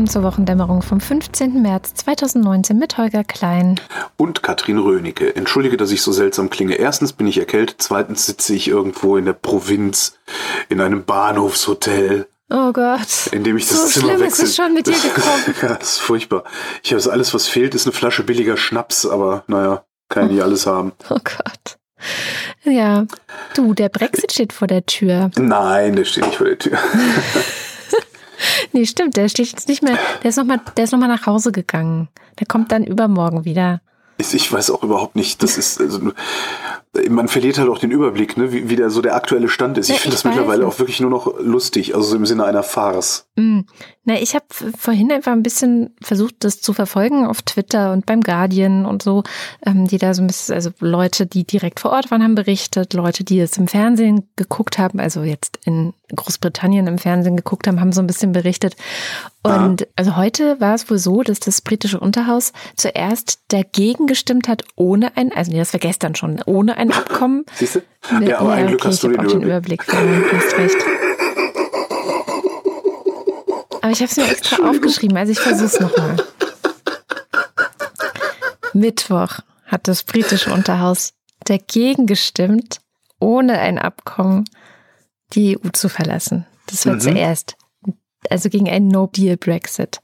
Willkommen zur Wochendämmerung vom 15. März 2019 mit Holger Klein. Und Katrin Rönecke. Entschuldige, dass ich so seltsam klinge. Erstens bin ich erkältet, zweitens sitze ich irgendwo in der Provinz in einem Bahnhofshotel. Oh Gott. In dem ich das so Zimmer schlimm wechsel. ist es schon mit dir gekommen. ja, das ist furchtbar. Ich habe alles, was fehlt, ist eine Flasche billiger Schnaps, aber naja, kann ich nicht alles haben. Oh Gott. Ja, du, der Brexit steht vor der Tür. Nein, der steht nicht vor der Tür. Nee, stimmt, der steht jetzt nicht mehr, der ist nochmal, der ist noch nach Hause gegangen. Der kommt dann übermorgen wieder. Ich, ich weiß auch überhaupt nicht, das ist, also, man verliert halt auch den Überblick, ne, wie, wie der so der aktuelle Stand ist. Ja, Ich finde das mittlerweile weiß. auch wirklich nur noch lustig, also so im Sinne einer Farce. Mm. Na, ich habe vorhin einfach ein bisschen versucht, das zu verfolgen auf Twitter und beim Guardian und so, ähm, die da so ein bisschen, also Leute, die direkt vor Ort waren, haben berichtet, Leute, die es im Fernsehen geguckt haben, also jetzt in Großbritannien im Fernsehen geguckt haben, haben so ein bisschen berichtet. Und also heute war es wohl so, dass das britische Unterhaus zuerst dagegen gestimmt hat, ohne ein, also nee, das war gestern schon, ohne ein Abkommen. Siehst du? Ja, aber ein Glück okay, hast du ich den hab auch den Überblick. Überblick. Ja, hast recht. Aber ich habe es mir extra aufgeschrieben, also ich versuche es nochmal. Mittwoch hat das britische Unterhaus dagegen gestimmt, ohne ein Abkommen die EU zu verlassen. Das war Mhm. zuerst, also gegen einen No-Deal-Brexit.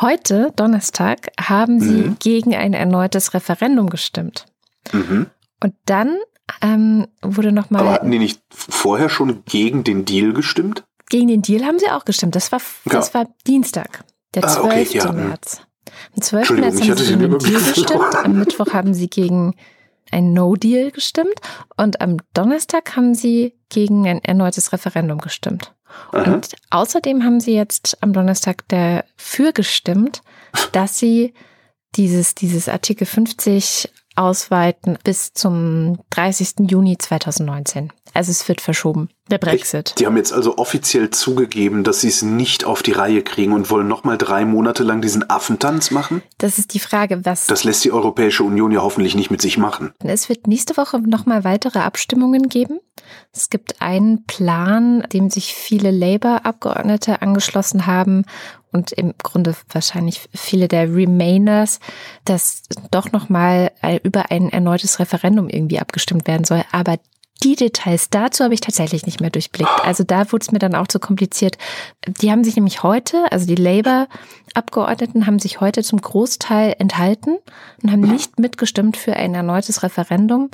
Heute, Donnerstag, haben sie Mhm. gegen ein erneutes Referendum gestimmt. Mhm. Und dann ähm, wurde Aber nochmal hatten die nicht vorher schon gegen den Deal gestimmt? gegen den Deal haben sie auch gestimmt. Das war, das Ja. war Dienstag, der Ah, 12. okay, ja. März. Am 12. Entschuldigung, März haben sie gegen den Deal gestimmt. Am Mittwoch haben sie gegen ein No-Deal gestimmt. Und am Donnerstag haben sie gegen ein erneutes Referendum gestimmt. Aha. Und außerdem haben sie jetzt am Donnerstag dafür gestimmt, dass sie dieses, dieses Artikel 50 ausweiten bis zum 30. Juni 2019. Also es wird verschoben. Der Brexit. Die haben jetzt also offiziell zugegeben, dass sie es nicht auf die Reihe kriegen und wollen nochmal drei Monate lang diesen Affentanz machen. Das ist die Frage, was. Das lässt die Europäische Union ja hoffentlich nicht mit sich machen. es wird nächste Woche nochmal weitere Abstimmungen geben. Es gibt einen Plan, dem sich viele Labour-Abgeordnete angeschlossen haben und im Grunde wahrscheinlich viele der Remainers, dass doch nochmal über ein erneutes Referendum irgendwie abgestimmt werden soll. Aber die Details dazu habe ich tatsächlich nicht mehr durchblickt. Also da wurde es mir dann auch zu kompliziert. Die haben sich nämlich heute, also die Labour-Abgeordneten haben sich heute zum Großteil enthalten und haben nicht mitgestimmt für ein erneutes Referendum,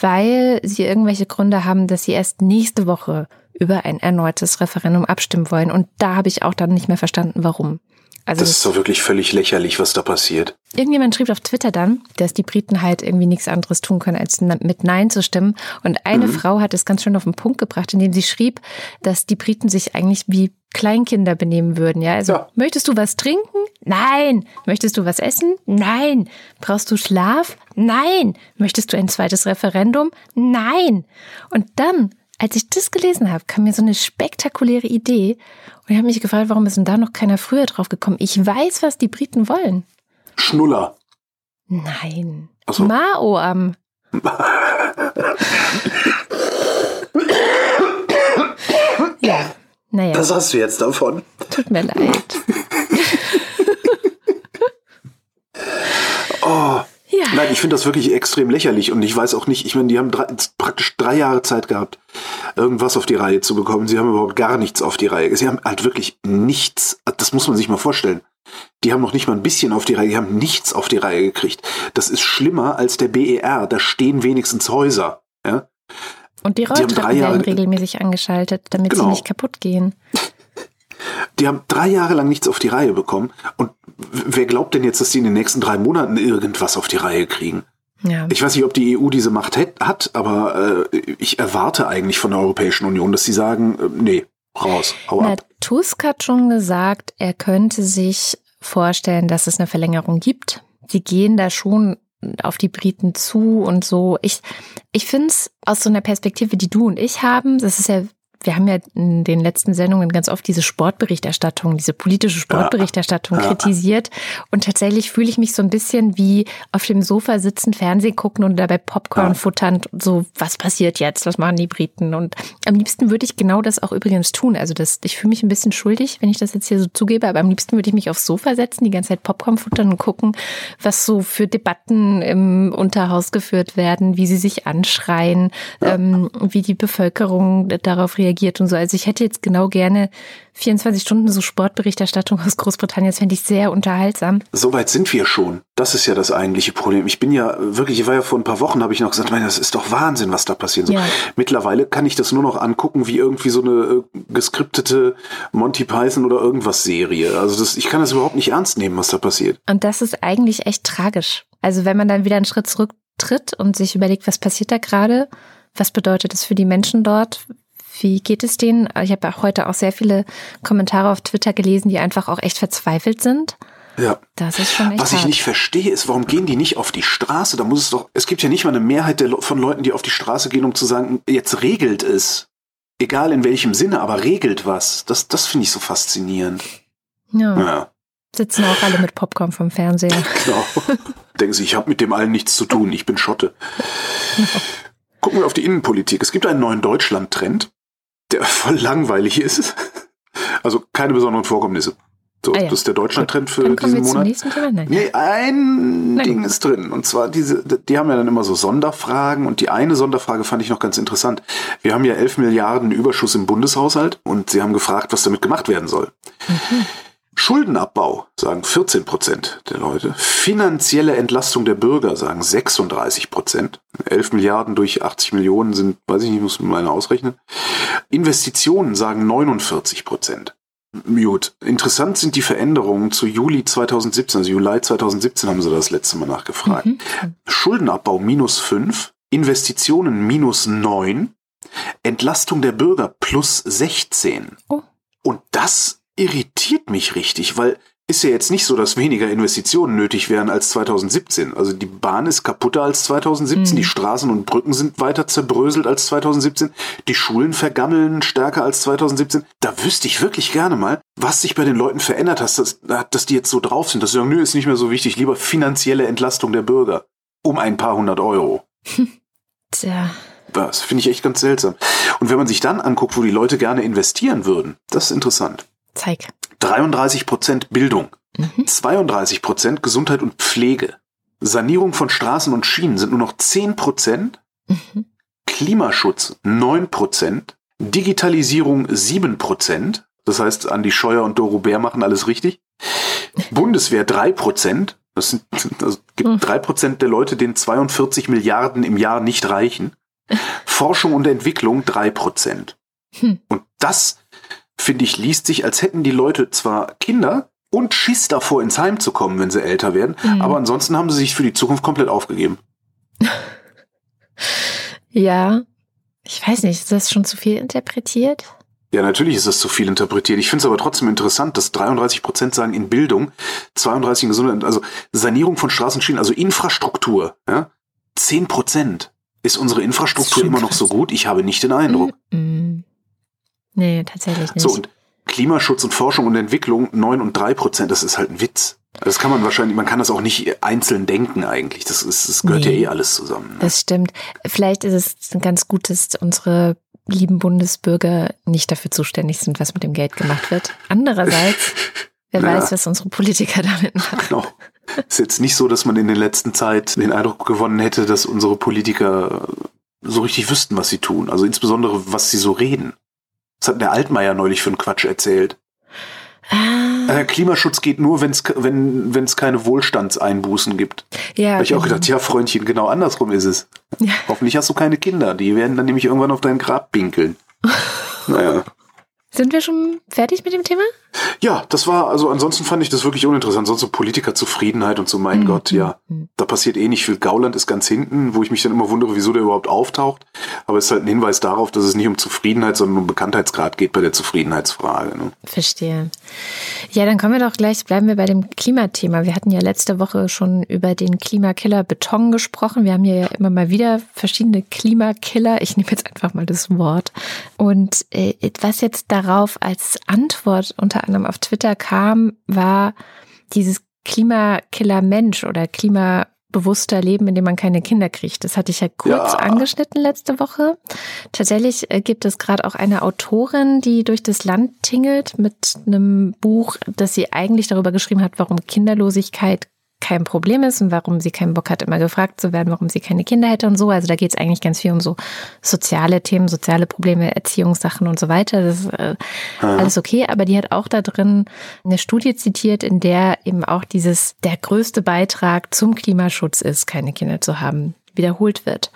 weil sie irgendwelche Gründe haben, dass sie erst nächste Woche über ein erneutes Referendum abstimmen wollen. Und da habe ich auch dann nicht mehr verstanden, warum. Also Das ist doch wirklich völlig lächerlich, was da passiert. Irgendjemand schrieb auf Twitter dann, dass die Briten halt irgendwie nichts anderes tun können, als mit Nein zu stimmen. Und eine Frau hat es ganz schön auf den Punkt gebracht, indem sie schrieb, dass die Briten sich eigentlich wie Kleinkinder benehmen würden. Ja, also Ja. möchtest du was trinken? Nein. Möchtest du was essen? Nein. Brauchst du Schlaf? Nein. Möchtest du ein zweites Referendum? Nein. Und dann, als ich das gelesen habe, kam mir so eine spektakuläre Idee. Und ich habe mich gefragt, warum ist denn da noch keiner früher drauf gekommen? Ich weiß, was die Briten wollen. Schnuller. Nein. Ach so. Maoam. ja, naja, Das hast du jetzt davon. tut mir leid. Oh. Ja, Nein, ich finde das wirklich extrem lächerlich und ich weiß auch nicht, ich meine, die haben drei, praktisch drei Jahre Zeit gehabt, irgendwas auf die Reihe zu bekommen. Sie haben überhaupt gar nichts auf die Reihe. Sie haben halt wirklich nichts, das muss man sich mal vorstellen. Die haben noch nicht mal ein bisschen auf die Reihe, die haben nichts auf die Reihe gekriegt. Das ist schlimmer als der BER, da stehen wenigstens Häuser. Ja? und die haben drei Rolltreppen Jahre- werden regelmäßig angeschaltet, damit sie Genau. nicht kaputt gehen. Die haben drei Jahre lang nichts auf die Reihe bekommen und wer glaubt denn jetzt, dass die in den nächsten drei Monaten irgendwas auf die Reihe kriegen? Ja. Ich weiß nicht, ob die EU diese Macht hat, aber äh, ich erwarte eigentlich von der Europäischen Union, dass sie sagen, äh, nee, raus, hau Na, ab. Tusk hat schon gesagt, er könnte sich vorstellen, dass es eine Verlängerung gibt. Sie gehen da schon auf die Briten zu und so. Ich, ich finde es aus so einer Perspektive, die du und ich haben, das ist ja wir haben ja in den letzten Sendungen ganz oft diese Sportberichterstattung, diese politische Sportberichterstattung ja. kritisiert. Und tatsächlich fühle ich mich so ein bisschen wie auf dem Sofa sitzen, Fernsehen gucken und dabei Popcorn ja. futtern. So, was passiert jetzt? Was machen die Briten? Und am liebsten würde ich genau das auch übrigens tun. Also das, ich fühle mich ein bisschen schuldig, wenn ich das jetzt hier so zugebe, aber am liebsten würde ich mich aufs Sofa setzen, die ganze Zeit Popcorn futtern und gucken, was so für Debatten im Unterhaus geführt werden, wie sie sich anschreien, ja. ähm, wie die Bevölkerung darauf reagiert reagiert und so. Also ich hätte jetzt genau gerne 24 Stunden so Sportberichterstattung aus Großbritannien. Das fände ich sehr unterhaltsam. Soweit sind wir schon. Das ist ja das eigentliche Problem. Ich bin ja wirklich, ich war ja vor ein paar Wochen, habe ich noch gesagt, das ist doch Wahnsinn, was da passiert. Ja. Mittlerweile kann ich das nur noch angucken wie irgendwie so eine äh, geskriptete Monty Python oder irgendwas Serie. Also das, ich kann das überhaupt nicht ernst nehmen, was da passiert. Und das ist eigentlich echt tragisch. Also wenn man dann wieder einen Schritt zurücktritt und sich überlegt, was passiert da gerade? Was bedeutet das für die Menschen dort? Wie geht es denen? Ich habe auch heute auch sehr viele Kommentare auf Twitter gelesen, die einfach auch echt verzweifelt sind. Ja. Das ist schon echt Was ich hart. nicht verstehe, ist, warum gehen die nicht auf die Straße? Da muss es doch, es gibt ja nicht mal eine Mehrheit der, von Leuten, die auf die Straße gehen, um zu sagen, jetzt regelt es. Egal in welchem Sinne, aber regelt was. Das, das finde ich so faszinierend. Ja. ja. Sitzen auch alle mit Popcorn vom Fernseher. Genau. Denken Sie, ich habe mit dem allen nichts zu tun. Ich bin Schotte. Gucken wir auf die Innenpolitik. Es gibt einen neuen Deutschland-Trend der voll langweilig ist. Also keine besonderen Vorkommnisse. So, ah ja. das ist der Deutschland-Trend für diesen Monat. Nein. Nee, ein Nein. Ding ist drin. Und zwar diese, die haben ja dann immer so Sonderfragen. Und die eine Sonderfrage fand ich noch ganz interessant. Wir haben ja 11 Milliarden Überschuss im Bundeshaushalt und sie haben gefragt, was damit gemacht werden soll. Mhm. Schuldenabbau, sagen 14 Prozent der Leute. Finanzielle Entlastung der Bürger, sagen 36 Prozent. 11 Milliarden durch 80 Millionen sind, weiß ich nicht, muss man mal ausrechnen. Investitionen, sagen 49 Prozent. Gut. Interessant sind die Veränderungen zu Juli 2017, also Juli 2017 haben sie das letzte Mal nachgefragt. Mhm. Schuldenabbau minus 5, Investitionen minus 9, Entlastung der Bürger plus 16. Oh. Und das irritiert mich richtig, weil ist ja jetzt nicht so, dass weniger Investitionen nötig wären als 2017. Also die Bahn ist kaputter als 2017, mhm. die Straßen und Brücken sind weiter zerbröselt als 2017, die Schulen vergammeln stärker als 2017. Da wüsste ich wirklich gerne mal, was sich bei den Leuten verändert hat, dass, dass die jetzt so drauf sind, dass sie sagen, nö, ist nicht mehr so wichtig, lieber finanzielle Entlastung der Bürger. Um ein paar hundert Euro. Tja. Das finde ich echt ganz seltsam. Und wenn man sich dann anguckt, wo die Leute gerne investieren würden, das ist interessant. Zeig. 33 Prozent Bildung, mhm. 32 Prozent Gesundheit und Pflege. Sanierung von Straßen und Schienen sind nur noch 10 Prozent. Mhm. Klimaschutz 9 Prozent. Digitalisierung 7 Prozent. Das heißt, Andi Scheuer und Doro Bär machen alles richtig. Bundeswehr 3 Prozent. Das sind, also gibt mhm. 3 Prozent der Leute, denen 42 Milliarden im Jahr nicht reichen. Forschung und Entwicklung 3 Prozent. Hm. Und das finde ich, liest sich, als hätten die Leute zwar Kinder und Schiss davor, ins Heim zu kommen, wenn sie älter werden, mhm. aber ansonsten haben sie sich für die Zukunft komplett aufgegeben. ja, ich weiß nicht, ist das schon zu viel interpretiert? Ja, natürlich ist das zu viel interpretiert. Ich finde es aber trotzdem interessant, dass 33 Prozent sagen in Bildung, 32 in Gesundheit, also Sanierung von Straßenschienen, also Infrastruktur, ja, 10 Prozent. Ist unsere Infrastruktur immer noch so gut? Ich habe nicht den Eindruck. Mm -mm. Nee, tatsächlich nicht. So, und Klimaschutz und Forschung und Entwicklung 9 und 3 Prozent, das ist halt ein Witz. Das kann man wahrscheinlich, man kann das auch nicht einzeln denken eigentlich. Das, ist, das gehört nee, ja eh alles zusammen. Ne? Das stimmt. Vielleicht ist es ganz gut, dass unsere lieben Bundesbürger nicht dafür zuständig sind, was mit dem Geld gemacht wird. Andererseits, wer naja. weiß, was unsere Politiker damit machen. Genau. Ist jetzt nicht so, dass man in der letzten Zeit den Eindruck gewonnen hätte, dass unsere Politiker so richtig wüssten, was sie tun. Also insbesondere, was sie so reden. Das hat der Altmaier neulich für einen Quatsch erzählt. Ah. Äh, Klimaschutz geht nur, wenn's, wenn es keine Wohlstandseinbußen gibt. Ja, Habe ich genau. auch gedacht, ja, Freundchen, genau andersrum ist es. Ja. Hoffentlich hast du keine Kinder. Die werden dann nämlich irgendwann auf dein Grab pinkeln. naja. Sind wir schon fertig mit dem Thema? Ja, das war, also ansonsten fand ich das wirklich uninteressant. Sonst so Politikerzufriedenheit und so, mein mhm. Gott, ja. Mhm. Da passiert eh nicht viel. Gauland ist ganz hinten, wo ich mich dann immer wundere, wieso der überhaupt auftaucht. Aber es ist halt ein Hinweis darauf, dass es nicht um Zufriedenheit, sondern um Bekanntheitsgrad geht bei der Zufriedenheitsfrage. Ne? Verstehe. Ja, dann kommen wir doch gleich, bleiben wir bei dem Klimathema. Wir hatten ja letzte Woche schon über den Klimakiller Beton gesprochen. Wir haben hier ja immer mal wieder verschiedene Klimakiller. Ich nehme jetzt einfach mal das Wort. Und äh, was jetzt darauf als Antwort unter anderem auf Twitter kam, war dieses Klimakiller Mensch oder klimabewusster Leben, in dem man keine Kinder kriegt. Das hatte ich ja kurz ja. angeschnitten letzte Woche. Tatsächlich äh, gibt es gerade auch eine Autorin, die durch das Land tingelt mit einem Buch, das sie eigentlich darüber geschrieben hat, warum Kinderlosigkeit kein Problem ist und warum sie keinen Bock hat, immer gefragt zu werden, warum sie keine Kinder hätte und so. Also da geht es eigentlich ganz viel um so soziale Themen, soziale Probleme, Erziehungssachen und so weiter. Das ist äh, alles okay. Aber die hat auch da drin eine Studie zitiert, in der eben auch dieses der größte Beitrag zum Klimaschutz ist, keine Kinder zu haben, wiederholt wird.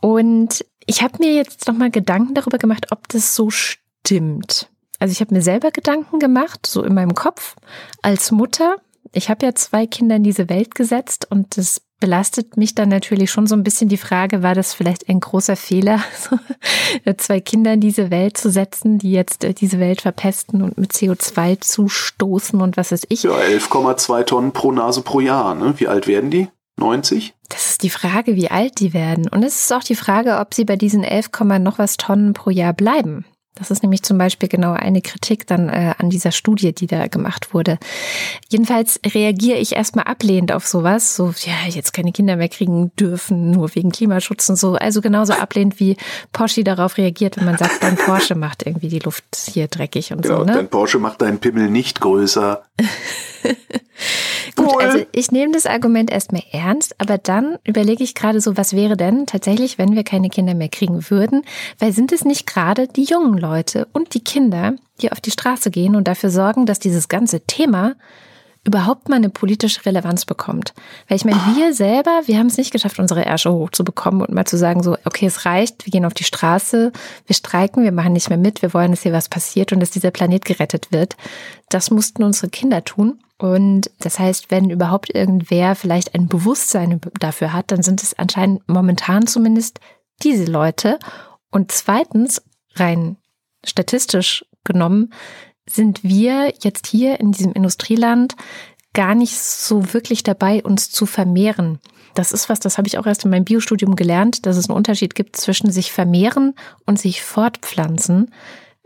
Und ich habe mir jetzt nochmal Gedanken darüber gemacht, ob das so stimmt. Also ich habe mir selber Gedanken gemacht, so in meinem Kopf, als Mutter ich habe ja zwei Kinder in diese Welt gesetzt und das belastet mich dann natürlich schon so ein bisschen die Frage, war das vielleicht ein großer Fehler, zwei Kinder in diese Welt zu setzen, die jetzt äh, diese Welt verpesten und mit CO2 zustoßen und was ist ich? Ja, 11,2 Tonnen pro Nase pro Jahr. Ne? Wie alt werden die? 90? Das ist die Frage, wie alt die werden. Und es ist auch die Frage, ob sie bei diesen 11, noch was Tonnen pro Jahr bleiben. Das ist nämlich zum Beispiel genau eine Kritik dann äh, an dieser Studie, die da gemacht wurde. Jedenfalls reagiere ich erstmal ablehnend auf sowas, so, ja, jetzt keine Kinder mehr kriegen dürfen, nur wegen Klimaschutz und so. Also genauso ablehnend wie Porsche darauf reagiert, wenn man sagt, dein Porsche macht irgendwie die Luft hier dreckig und genau, so. Ne? Dein Porsche macht deinen Pimmel nicht größer. Gut, cool. also ich nehme das Argument erstmal ernst, aber dann überlege ich gerade so, was wäre denn tatsächlich, wenn wir keine Kinder mehr kriegen würden? Weil sind es nicht gerade die jungen Leute und die Kinder, die auf die Straße gehen und dafür sorgen, dass dieses ganze Thema überhaupt mal eine politische Relevanz bekommt. Weil ich meine, wir selber, wir haben es nicht geschafft, unsere Ärsche hochzubekommen und mal zu sagen, so, okay, es reicht, wir gehen auf die Straße, wir streiken, wir machen nicht mehr mit, wir wollen, dass hier was passiert und dass dieser Planet gerettet wird. Das mussten unsere Kinder tun. Und das heißt, wenn überhaupt irgendwer vielleicht ein Bewusstsein dafür hat, dann sind es anscheinend momentan zumindest diese Leute. Und zweitens, rein statistisch genommen, sind wir jetzt hier in diesem Industrieland gar nicht so wirklich dabei, uns zu vermehren. Das ist was, das habe ich auch erst in meinem Biostudium gelernt, dass es einen Unterschied gibt zwischen sich vermehren und sich fortpflanzen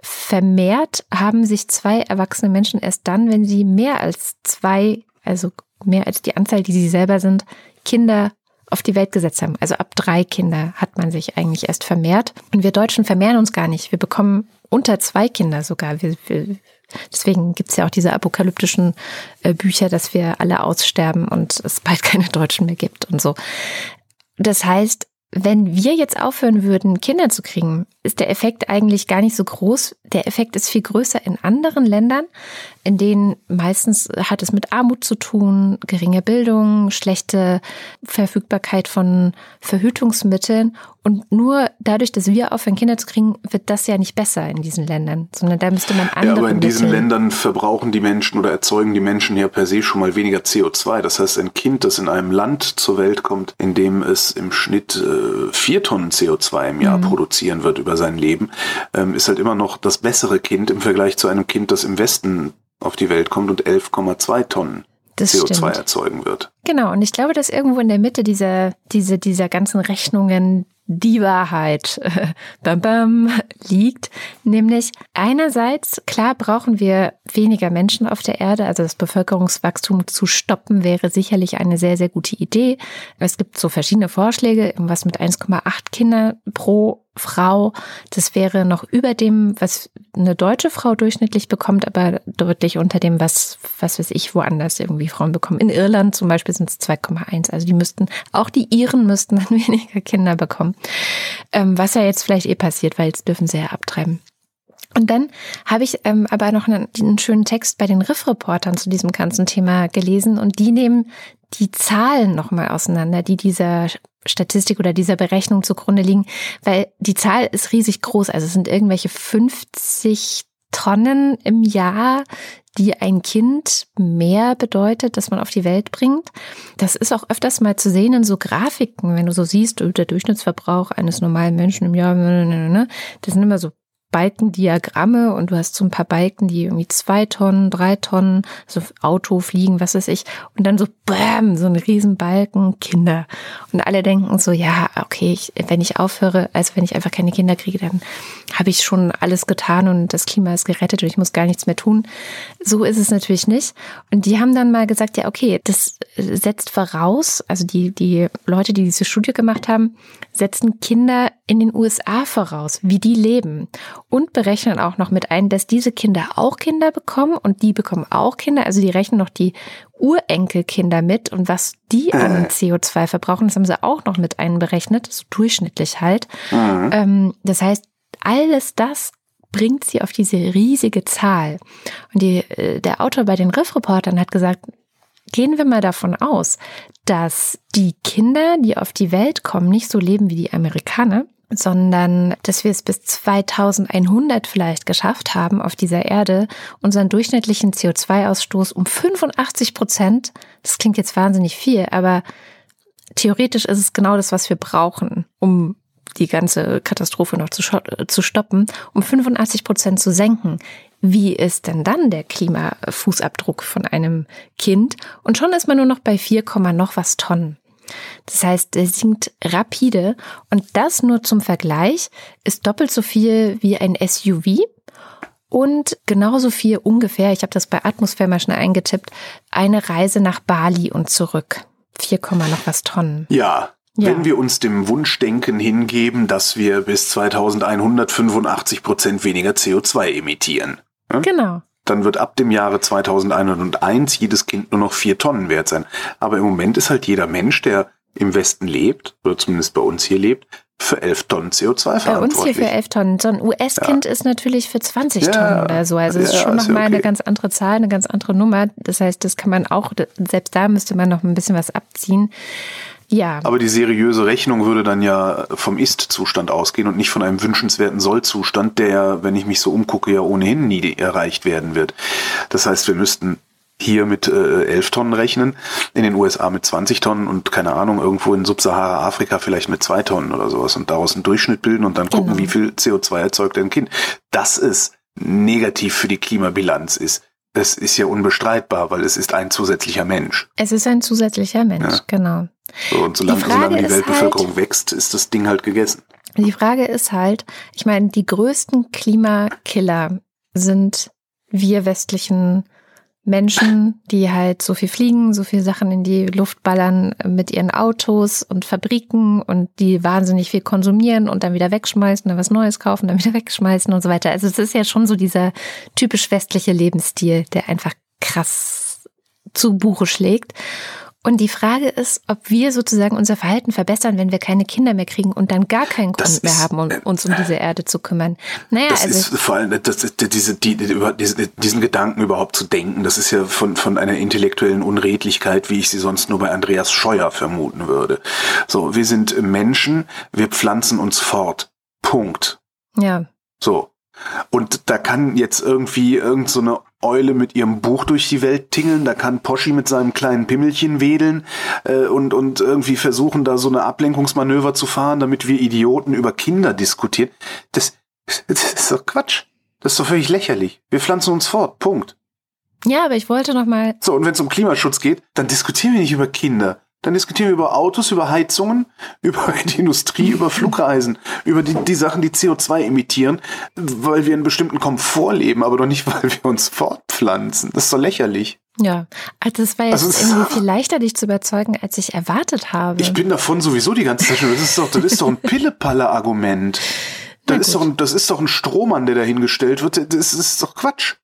vermehrt haben sich zwei erwachsene Menschen erst dann, wenn sie mehr als zwei, also mehr als die Anzahl, die sie selber sind, Kinder auf die Welt gesetzt haben. Also ab drei Kinder hat man sich eigentlich erst vermehrt. Und wir Deutschen vermehren uns gar nicht. Wir bekommen unter zwei Kinder sogar. Wir, wir, deswegen gibt's ja auch diese apokalyptischen äh, Bücher, dass wir alle aussterben und es bald keine Deutschen mehr gibt und so. Das heißt, wenn wir jetzt aufhören würden, Kinder zu kriegen, ist der Effekt eigentlich gar nicht so groß. Der Effekt ist viel größer in anderen Ländern, in denen meistens hat es mit Armut zu tun, geringe Bildung, schlechte Verfügbarkeit von Verhütungsmitteln. Und nur dadurch, dass wir aufhören, Kinder zu kriegen, wird das ja nicht besser in diesen Ländern, sondern da müsste man andere. Ja, aber in diesen Ländern verbrauchen die Menschen oder erzeugen die Menschen ja per se schon mal weniger CO2. Das heißt, ein Kind, das in einem Land zur Welt kommt, in dem es im Schnitt äh, vier Tonnen CO2 im Jahr mhm. produzieren wird über sein Leben, ähm, ist halt immer noch das bessere Kind im Vergleich zu einem Kind, das im Westen auf die Welt kommt und 11,2 Tonnen das CO2 stimmt. erzeugen wird. Genau, und ich glaube, dass irgendwo in der Mitte dieser, diese, dieser ganzen Rechnungen die Wahrheit bam, bam, liegt. Nämlich einerseits, klar brauchen wir weniger Menschen auf der Erde, also das Bevölkerungswachstum zu stoppen wäre sicherlich eine sehr, sehr gute Idee. Es gibt so verschiedene Vorschläge, irgendwas mit 1,8 Kinder pro Frau. Das wäre noch über dem, was eine deutsche Frau durchschnittlich bekommt, aber deutlich unter dem, was, was weiß ich, woanders irgendwie Frauen bekommen. In Irland zum Beispiel sind es 2,1. Also die müssten, auch die Iren müssten dann weniger Kinder bekommen. Ähm, was ja jetzt vielleicht eh passiert, weil jetzt dürfen sie ja abtreiben. Und dann habe ich ähm, aber noch einen, einen, schönen Text bei den Riff-Reportern zu diesem ganzen Thema gelesen und die nehmen die Zahlen nochmal auseinander, die dieser Statistik oder dieser Berechnung zugrunde liegen, weil die Zahl ist riesig groß. Also es sind irgendwelche 50 Tonnen im Jahr, die ein Kind mehr bedeutet, dass man auf die Welt bringt. Das ist auch öfters mal zu sehen in so Grafiken, wenn du so siehst, der Durchschnittsverbrauch eines normalen Menschen im Jahr, ne, ne, ne, das sind immer so Balkendiagramme und du hast so ein paar Balken, die irgendwie zwei Tonnen, drei Tonnen, so Auto, Fliegen, was weiß ich. Und dann so bam, so ein Riesenbalken, Kinder. Und alle denken so, ja, okay, ich, wenn ich aufhöre, also wenn ich einfach keine Kinder kriege, dann habe ich schon alles getan und das Klima ist gerettet und ich muss gar nichts mehr tun. So ist es natürlich nicht. Und die haben dann mal gesagt, ja, okay, das setzt voraus, also die, die Leute, die diese Studie gemacht haben, setzen Kinder in den USA voraus, wie die leben und berechnen auch noch mit ein, dass diese Kinder auch Kinder bekommen und die bekommen auch Kinder. Also die rechnen noch die Urenkelkinder mit und was die an äh. CO2 verbrauchen, das haben sie auch noch mit einberechnet, so durchschnittlich halt. Mhm. Das heißt, alles das bringt sie auf diese riesige Zahl. Und die, äh, der Autor bei den Riff-Reportern hat gesagt, gehen wir mal davon aus, dass die Kinder, die auf die Welt kommen, nicht so leben wie die Amerikaner, sondern dass wir es bis 2100 vielleicht geschafft haben, auf dieser Erde unseren durchschnittlichen CO2-Ausstoß um 85 Prozent, das klingt jetzt wahnsinnig viel, aber theoretisch ist es genau das, was wir brauchen, um die ganze Katastrophe noch zu, zu stoppen, um 85 Prozent zu senken. Wie ist denn dann der Klimafußabdruck von einem Kind? Und schon ist man nur noch bei 4, noch was Tonnen. Das heißt, er sinkt rapide und das nur zum Vergleich ist doppelt so viel wie ein SUV und genauso viel ungefähr, ich habe das bei Atmosphäre mal schnell eingetippt, eine Reise nach Bali und zurück. 4, noch was Tonnen. Ja, ja. Wenn wir uns dem Wunschdenken hingeben, dass wir bis 2185 Prozent weniger CO2 emittieren. Ja? Genau dann wird ab dem Jahre 2101 jedes Kind nur noch vier Tonnen wert sein. Aber im Moment ist halt jeder Mensch, der im Westen lebt, oder zumindest bei uns hier lebt, für elf Tonnen CO2 verantwortlich. Bei uns hier für elf Tonnen. So ein US-Kind ja. ist natürlich für 20 ja. Tonnen oder so. Also es ja, ist schon nochmal okay. eine ganz andere Zahl, eine ganz andere Nummer. Das heißt, das kann man auch, selbst da müsste man noch ein bisschen was abziehen. Ja. Aber die seriöse Rechnung würde dann ja vom Ist-Zustand ausgehen und nicht von einem wünschenswerten Soll-Zustand, der, wenn ich mich so umgucke, ja ohnehin nie erreicht werden wird. Das heißt, wir müssten hier mit äh, 11 Tonnen rechnen, in den USA mit 20 Tonnen und keine Ahnung, irgendwo in Subsahara-Afrika vielleicht mit 2 Tonnen oder sowas und daraus einen Durchschnitt bilden und dann gucken, genau. wie viel CO2 erzeugt ein Kind. Das ist negativ für die Klimabilanz ist. Das ist ja unbestreitbar, weil es ist ein zusätzlicher Mensch. Es ist ein zusätzlicher Mensch, ja. genau. So, und solange die, solange die Weltbevölkerung halt, wächst, ist das Ding halt gegessen. Die Frage ist halt, ich meine, die größten Klimakiller sind wir westlichen Menschen, die halt so viel fliegen, so viel Sachen in die Luft ballern mit ihren Autos und Fabriken und die wahnsinnig viel konsumieren und dann wieder wegschmeißen, dann was Neues kaufen, dann wieder wegschmeißen und so weiter. Also es ist ja schon so dieser typisch westliche Lebensstil, der einfach krass zu Buche schlägt. Und die Frage ist, ob wir sozusagen unser Verhalten verbessern, wenn wir keine Kinder mehr kriegen und dann gar keinen Grund das mehr ist, haben, um uns um diese Erde zu kümmern. Naja, das also ist vor allem das, diese, die, über diesen, diesen Gedanken überhaupt zu denken, das ist ja von, von einer intellektuellen Unredlichkeit, wie ich sie sonst nur bei Andreas Scheuer vermuten würde. So, wir sind Menschen, wir pflanzen uns fort. Punkt. Ja. So. Und da kann jetzt irgendwie irgend so eine Eule mit ihrem Buch durch die Welt tingeln, da kann Poschi mit seinem kleinen Pimmelchen wedeln äh, und, und irgendwie versuchen, da so eine Ablenkungsmanöver zu fahren, damit wir Idioten über Kinder diskutieren. Das, das ist doch Quatsch. Das ist doch völlig lächerlich. Wir pflanzen uns fort. Punkt. Ja, aber ich wollte noch mal. So, und wenn es um Klimaschutz geht, dann diskutieren wir nicht über Kinder. Dann diskutieren wir über Autos, über Heizungen, über die Industrie, über Flugreisen, über die, die Sachen, die CO2 emittieren, weil wir einen bestimmten Komfort leben, aber doch nicht, weil wir uns fortpflanzen. Das ist doch lächerlich. Ja, also es war jetzt also irgendwie viel leichter, dich zu überzeugen, als ich erwartet habe. Ich bin davon sowieso die ganze Zeit schon. Das ist doch, das ist doch ein Pillepalle-Argument. Das ist, doch ein, das ist doch ein Strohmann, der dahingestellt wird. Das ist doch Quatsch.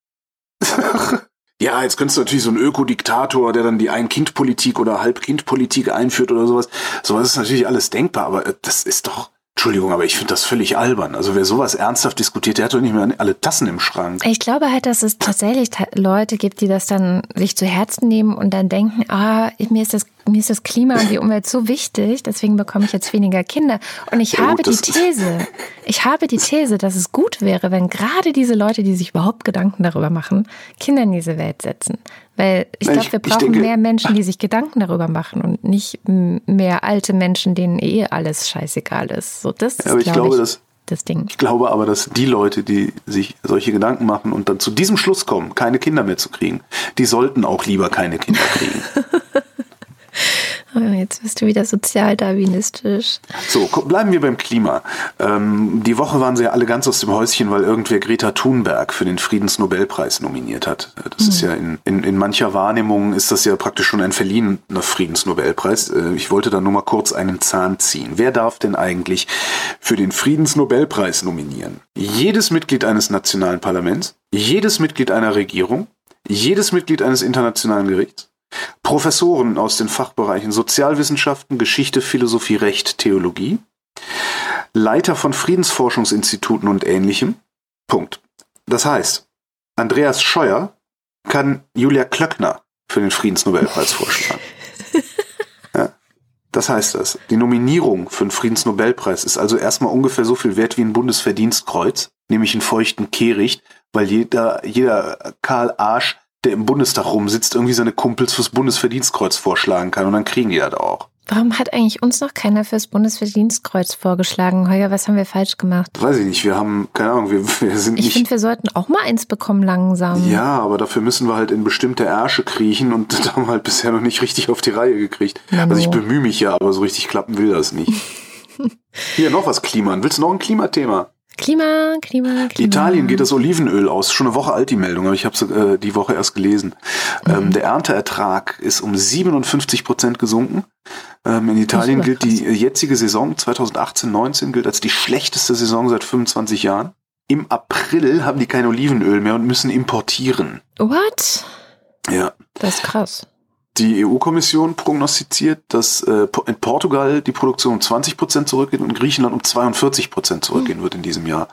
Ja, jetzt könntest du natürlich so einen Ökodiktator, der dann die Ein-Kind-Politik oder Halb-Kind-Politik einführt oder sowas. Sowas ist natürlich alles denkbar, aber äh, das ist doch, Entschuldigung, aber ich finde das völlig albern. Also wer sowas ernsthaft diskutiert, der hat doch nicht mehr alle Tassen im Schrank. Ich glaube halt, dass es tatsächlich Leute gibt, die das dann sich zu Herzen nehmen und dann denken, ah, mir ist das mir ist das Klima und die Umwelt so wichtig, deswegen bekomme ich jetzt weniger Kinder. Und ich Ja, habe die These, ich habe die These, dass es gut wäre, wenn gerade diese Leute, die sich überhaupt Gedanken darüber machen, Kinder in diese Welt setzen. Weil ich glaube, ich- wir ich brauchen denke- mehr Menschen, die sich Gedanken darüber machen und nicht mehr alte Menschen, denen eh alles scheißegal ist. So, das ist, aber ich glaube glaube, ich, dass- das Ding. Ich glaube aber, dass die Leute, die sich solche Gedanken machen und dann zu diesem Schluss kommen, keine Kinder mehr zu kriegen, die sollten auch lieber keine Kinder kriegen. Oh, Jetzt bist du wieder sozialdarwinistisch. So, bleiben wir beim Klima. Ähm, die Woche waren sie ja alle ganz aus dem Häuschen, weil irgendwer Greta Thunberg für den Friedensnobelpreis nominiert hat. Das ist ja in, in, in mancher Wahrnehmung ist das ja praktisch schon ein verliehener Friedensnobelpreis. Äh, ich wollte da nur mal kurz einen Zahn ziehen. Wer darf denn eigentlich für den Friedensnobelpreis nominieren? Jedes Mitglied eines nationalen Parlaments, jedes Mitglied einer Regierung, jedes Mitglied eines internationalen Gerichts, Professoren aus den Fachbereichen Sozialwissenschaften, Geschichte, Philosophie, Recht, Theologie, Leiter von Friedensforschungsinstituten und ähnlichem. Punkt. Das heißt, Andreas Scheuer kann Julia Klöckner für den Friedensnobelpreis vorschlagen. Ja, das heißt das. Die Nominierung für den Friedensnobelpreis ist also erstmal ungefähr so viel wert wie ein Bundesverdienstkreuz, nämlich einen feuchten Kehricht, weil jeder, jeder Karl Arsch, der im Bundestag rumsitzt, irgendwie seine Kumpels fürs Bundesverdienstkreuz vorschlagen kann und dann kriegen die das auch. Warum hat eigentlich uns noch keiner fürs Bundesverdienstkreuz vorgeschlagen? Holger, was haben wir falsch gemacht? Weiß ich nicht, wir haben, keine Ahnung, wir, wir sind Ich nicht. finde, wir sollten auch mal eins bekommen langsam. Ja, aber dafür müssen wir halt in bestimmte Ärsche kriechen und das haben wir halt bisher noch nicht richtig auf die Reihe gekriegt. Nano. Also ich bemühe mich ja, aber so richtig klappen will das nicht. Hier noch was Klima. Willst du noch ein Klimathema? Klima, Klima, Klima. Italien geht das Olivenöl aus. Schon eine Woche alt die Meldung, aber ich habe sie äh, die Woche erst gelesen. Ähm, der Ernteertrag ist um 57 Prozent gesunken. Ähm, in Italien gilt die jetzige Saison 2018-19 gilt als die schlechteste Saison seit 25 Jahren. Im April haben die kein Olivenöl mehr und müssen importieren. What? Ja. Das ist krass. Die EU-Kommission prognostiziert, dass äh, in Portugal die Produktion um 20 Prozent zurückgeht und in Griechenland um 42 Prozent zurückgehen wird in diesem Jahr.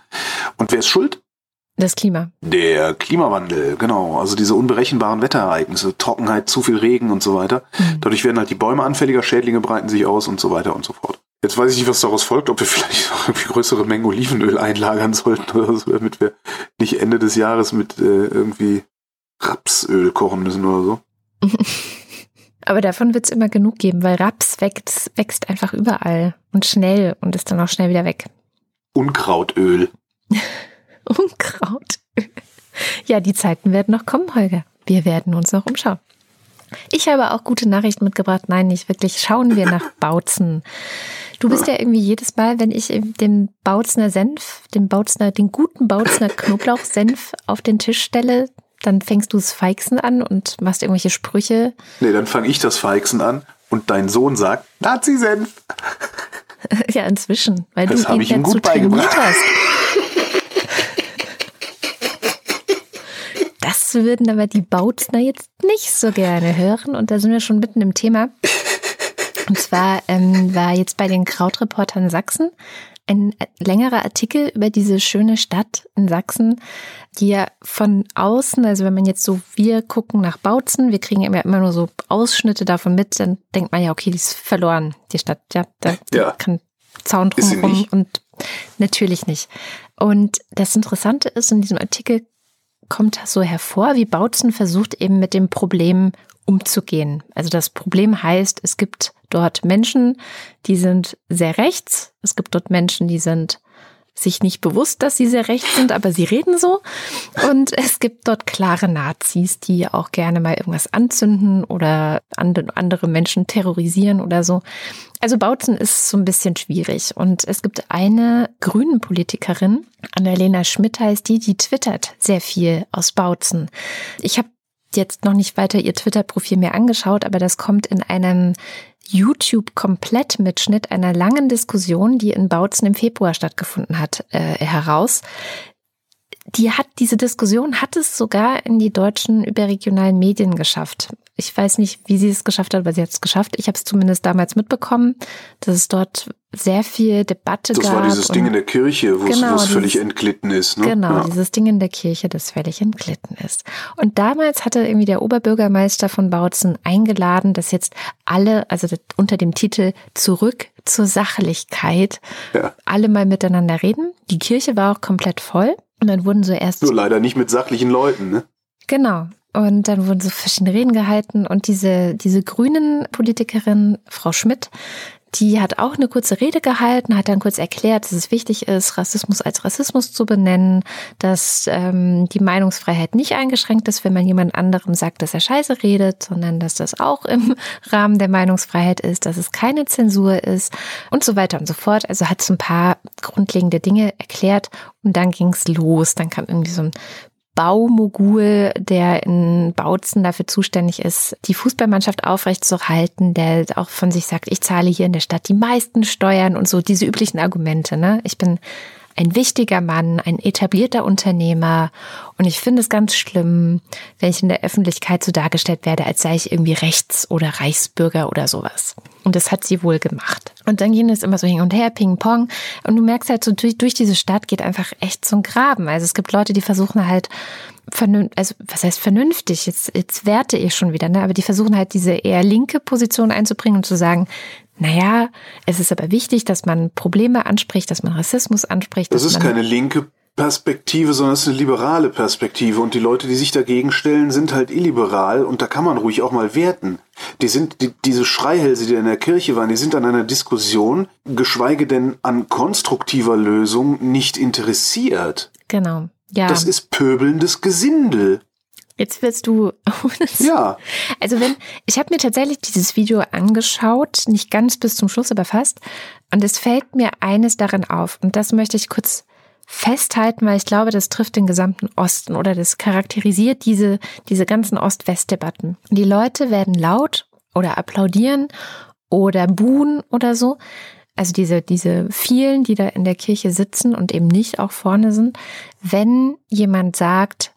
Und wer ist schuld? Das Klima. Der Klimawandel, genau. Also diese unberechenbaren Wetterereignisse, Trockenheit, zu viel Regen und so weiter. Mhm. Dadurch werden halt die Bäume anfälliger, Schädlinge breiten sich aus und so weiter und so fort. Jetzt weiß ich nicht, was daraus folgt, ob wir vielleicht noch irgendwie größere Mengen Olivenöl einlagern sollten oder so, damit wir nicht Ende des Jahres mit äh, irgendwie Rapsöl kochen müssen oder so. Aber davon wird es immer genug geben, weil Raps wächst, wächst einfach überall und schnell und ist dann auch schnell wieder weg. Unkrautöl. Unkraut. Ja, die Zeiten werden noch kommen, Holger. Wir werden uns noch umschauen. Ich habe auch gute Nachrichten mitgebracht. Nein, nicht wirklich. Schauen wir nach Bautzen. Du bist ja irgendwie jedes Mal, wenn ich den Bautzner Senf, den Bautzner, den guten Bautzner Knoblauchsenf auf den Tisch stelle, dann fängst du das Feixen an und machst irgendwelche Sprüche. Nee, dann fange ich das Feixen an und dein Sohn sagt, Nazi-Senf. Ja, inzwischen, weil Das du habe ihn ich ihm gut beigebracht. hast. Das würden aber die Bautzner jetzt nicht so gerne hören. Und da sind wir schon mitten im Thema. Und zwar ähm, war jetzt bei den Krautreportern Sachsen ein längerer Artikel über diese schöne Stadt in Sachsen, die ja von außen, also wenn man jetzt so, wir gucken nach Bautzen, wir kriegen ja immer nur so Ausschnitte davon mit, dann denkt man ja, okay, die ist verloren, die Stadt, ja, da Ja. kann Zaun drumherum und natürlich nicht. Und das Interessante ist, in diesem Artikel kommt so hervor, wie Bautzen versucht eben mit dem Problem umzugehen. Also das Problem heißt, es gibt dort Menschen, die sind sehr rechts. Es gibt dort Menschen, die sind sich nicht bewusst, dass sie sehr rechts sind, aber sie reden so. Und es gibt dort klare Nazis, die auch gerne mal irgendwas anzünden oder ande- andere Menschen terrorisieren oder so. Also Bautzen ist so ein bisschen schwierig. Und es gibt eine grünen Politikerin, Annalena Schmidt heißt die, die twittert sehr viel aus Bautzen. Ich habe jetzt noch nicht weiter ihr Twitter-Profil mir angeschaut, aber das kommt in einem YouTube-Komplettmitschnitt einer langen Diskussion, die in Bautzen im Februar stattgefunden hat, äh, heraus. Die hat diese Diskussion hat es sogar in die deutschen überregionalen Medien geschafft. Ich weiß nicht, wie sie es geschafft hat, aber sie hat es geschafft. Ich habe es zumindest damals mitbekommen, dass es dort sehr viel Debatte das gab. Das war dieses Ding in der Kirche, wo Genau, es völlig dieses- entglitten ist. Ne? Genau, Ja. dieses Ding in der Kirche, das völlig entglitten ist. Und damals hatte irgendwie der Oberbürgermeister von Bautzen eingeladen, dass jetzt alle, also unter dem Titel Zurück zur Sachlichkeit, Ja. alle mal miteinander reden. Die Kirche war auch komplett voll. Und dann wurden so erst Nur leider nicht mit sachlichen Leuten. Ne? Genau. Und dann wurden so verschiedene Reden gehalten und diese, diese grünen Politikerin, Frau Schmidt, die hat auch eine kurze Rede gehalten, hat dann kurz erklärt, dass es wichtig ist, Rassismus als Rassismus zu benennen, dass ähm, die Meinungsfreiheit nicht eingeschränkt ist, wenn man jemand anderem sagt, dass er scheiße redet, sondern dass das auch im Rahmen der Meinungsfreiheit ist, dass es keine Zensur ist und so weiter und so fort. Also hat so ein paar grundlegende Dinge erklärt und dann ging's los. Dann kam irgendwie so ein Baumogul, der in Bautzen dafür zuständig ist, die Fußballmannschaft aufrechtzuerhalten, der auch von sich sagt, ich zahle hier in der Stadt die meisten Steuern und so diese üblichen Argumente. Ne? Ich bin ein wichtiger Mann, ein etablierter Unternehmer und ich finde es ganz schlimm, wenn ich in der Öffentlichkeit so dargestellt werde, als sei ich irgendwie Rechts- oder Reichsbürger oder sowas. Und das hat sie wohl gemacht. Und dann ging es immer so hin und her, Ping Pong. Und du merkst halt so, durch, durch diese Stadt geht einfach echt ein Graben. Also es gibt Leute, die versuchen halt, also was heißt vernünftig? Jetzt, jetzt werte ich schon wieder, ne? Aber die versuchen halt diese eher linke Position einzubringen und zu sagen, naja, es ist aber wichtig, dass man Probleme anspricht, dass man Rassismus anspricht. Das ist keine linke Perspektive, sondern es ist eine liberale Perspektive. Und die Leute, die sich dagegen stellen, sind halt illiberal. Und da kann man ruhig auch mal werten. Die sind, die, diese Schreihälse, die in der Kirche waren, die sind an einer Diskussion, geschweige denn an konstruktiver Lösung, nicht interessiert. Genau. Ja, Das ist pöbelndes Gesindel. Jetzt willst du. Ja. Also wenn, ich habe mir tatsächlich dieses Video angeschaut, nicht ganz bis zum Schluss, aber fast. Und es fällt mir eines darin auf. Und das möchte ich kurz festhalten, weil ich glaube, das trifft den gesamten Osten oder das charakterisiert diese, diese ganzen Ost-West-Debatten. Die Leute werden laut oder applaudieren oder buhen oder so. Also diese, diese vielen, die da in der Kirche sitzen und eben nicht auch vorne sind, wenn jemand sagt,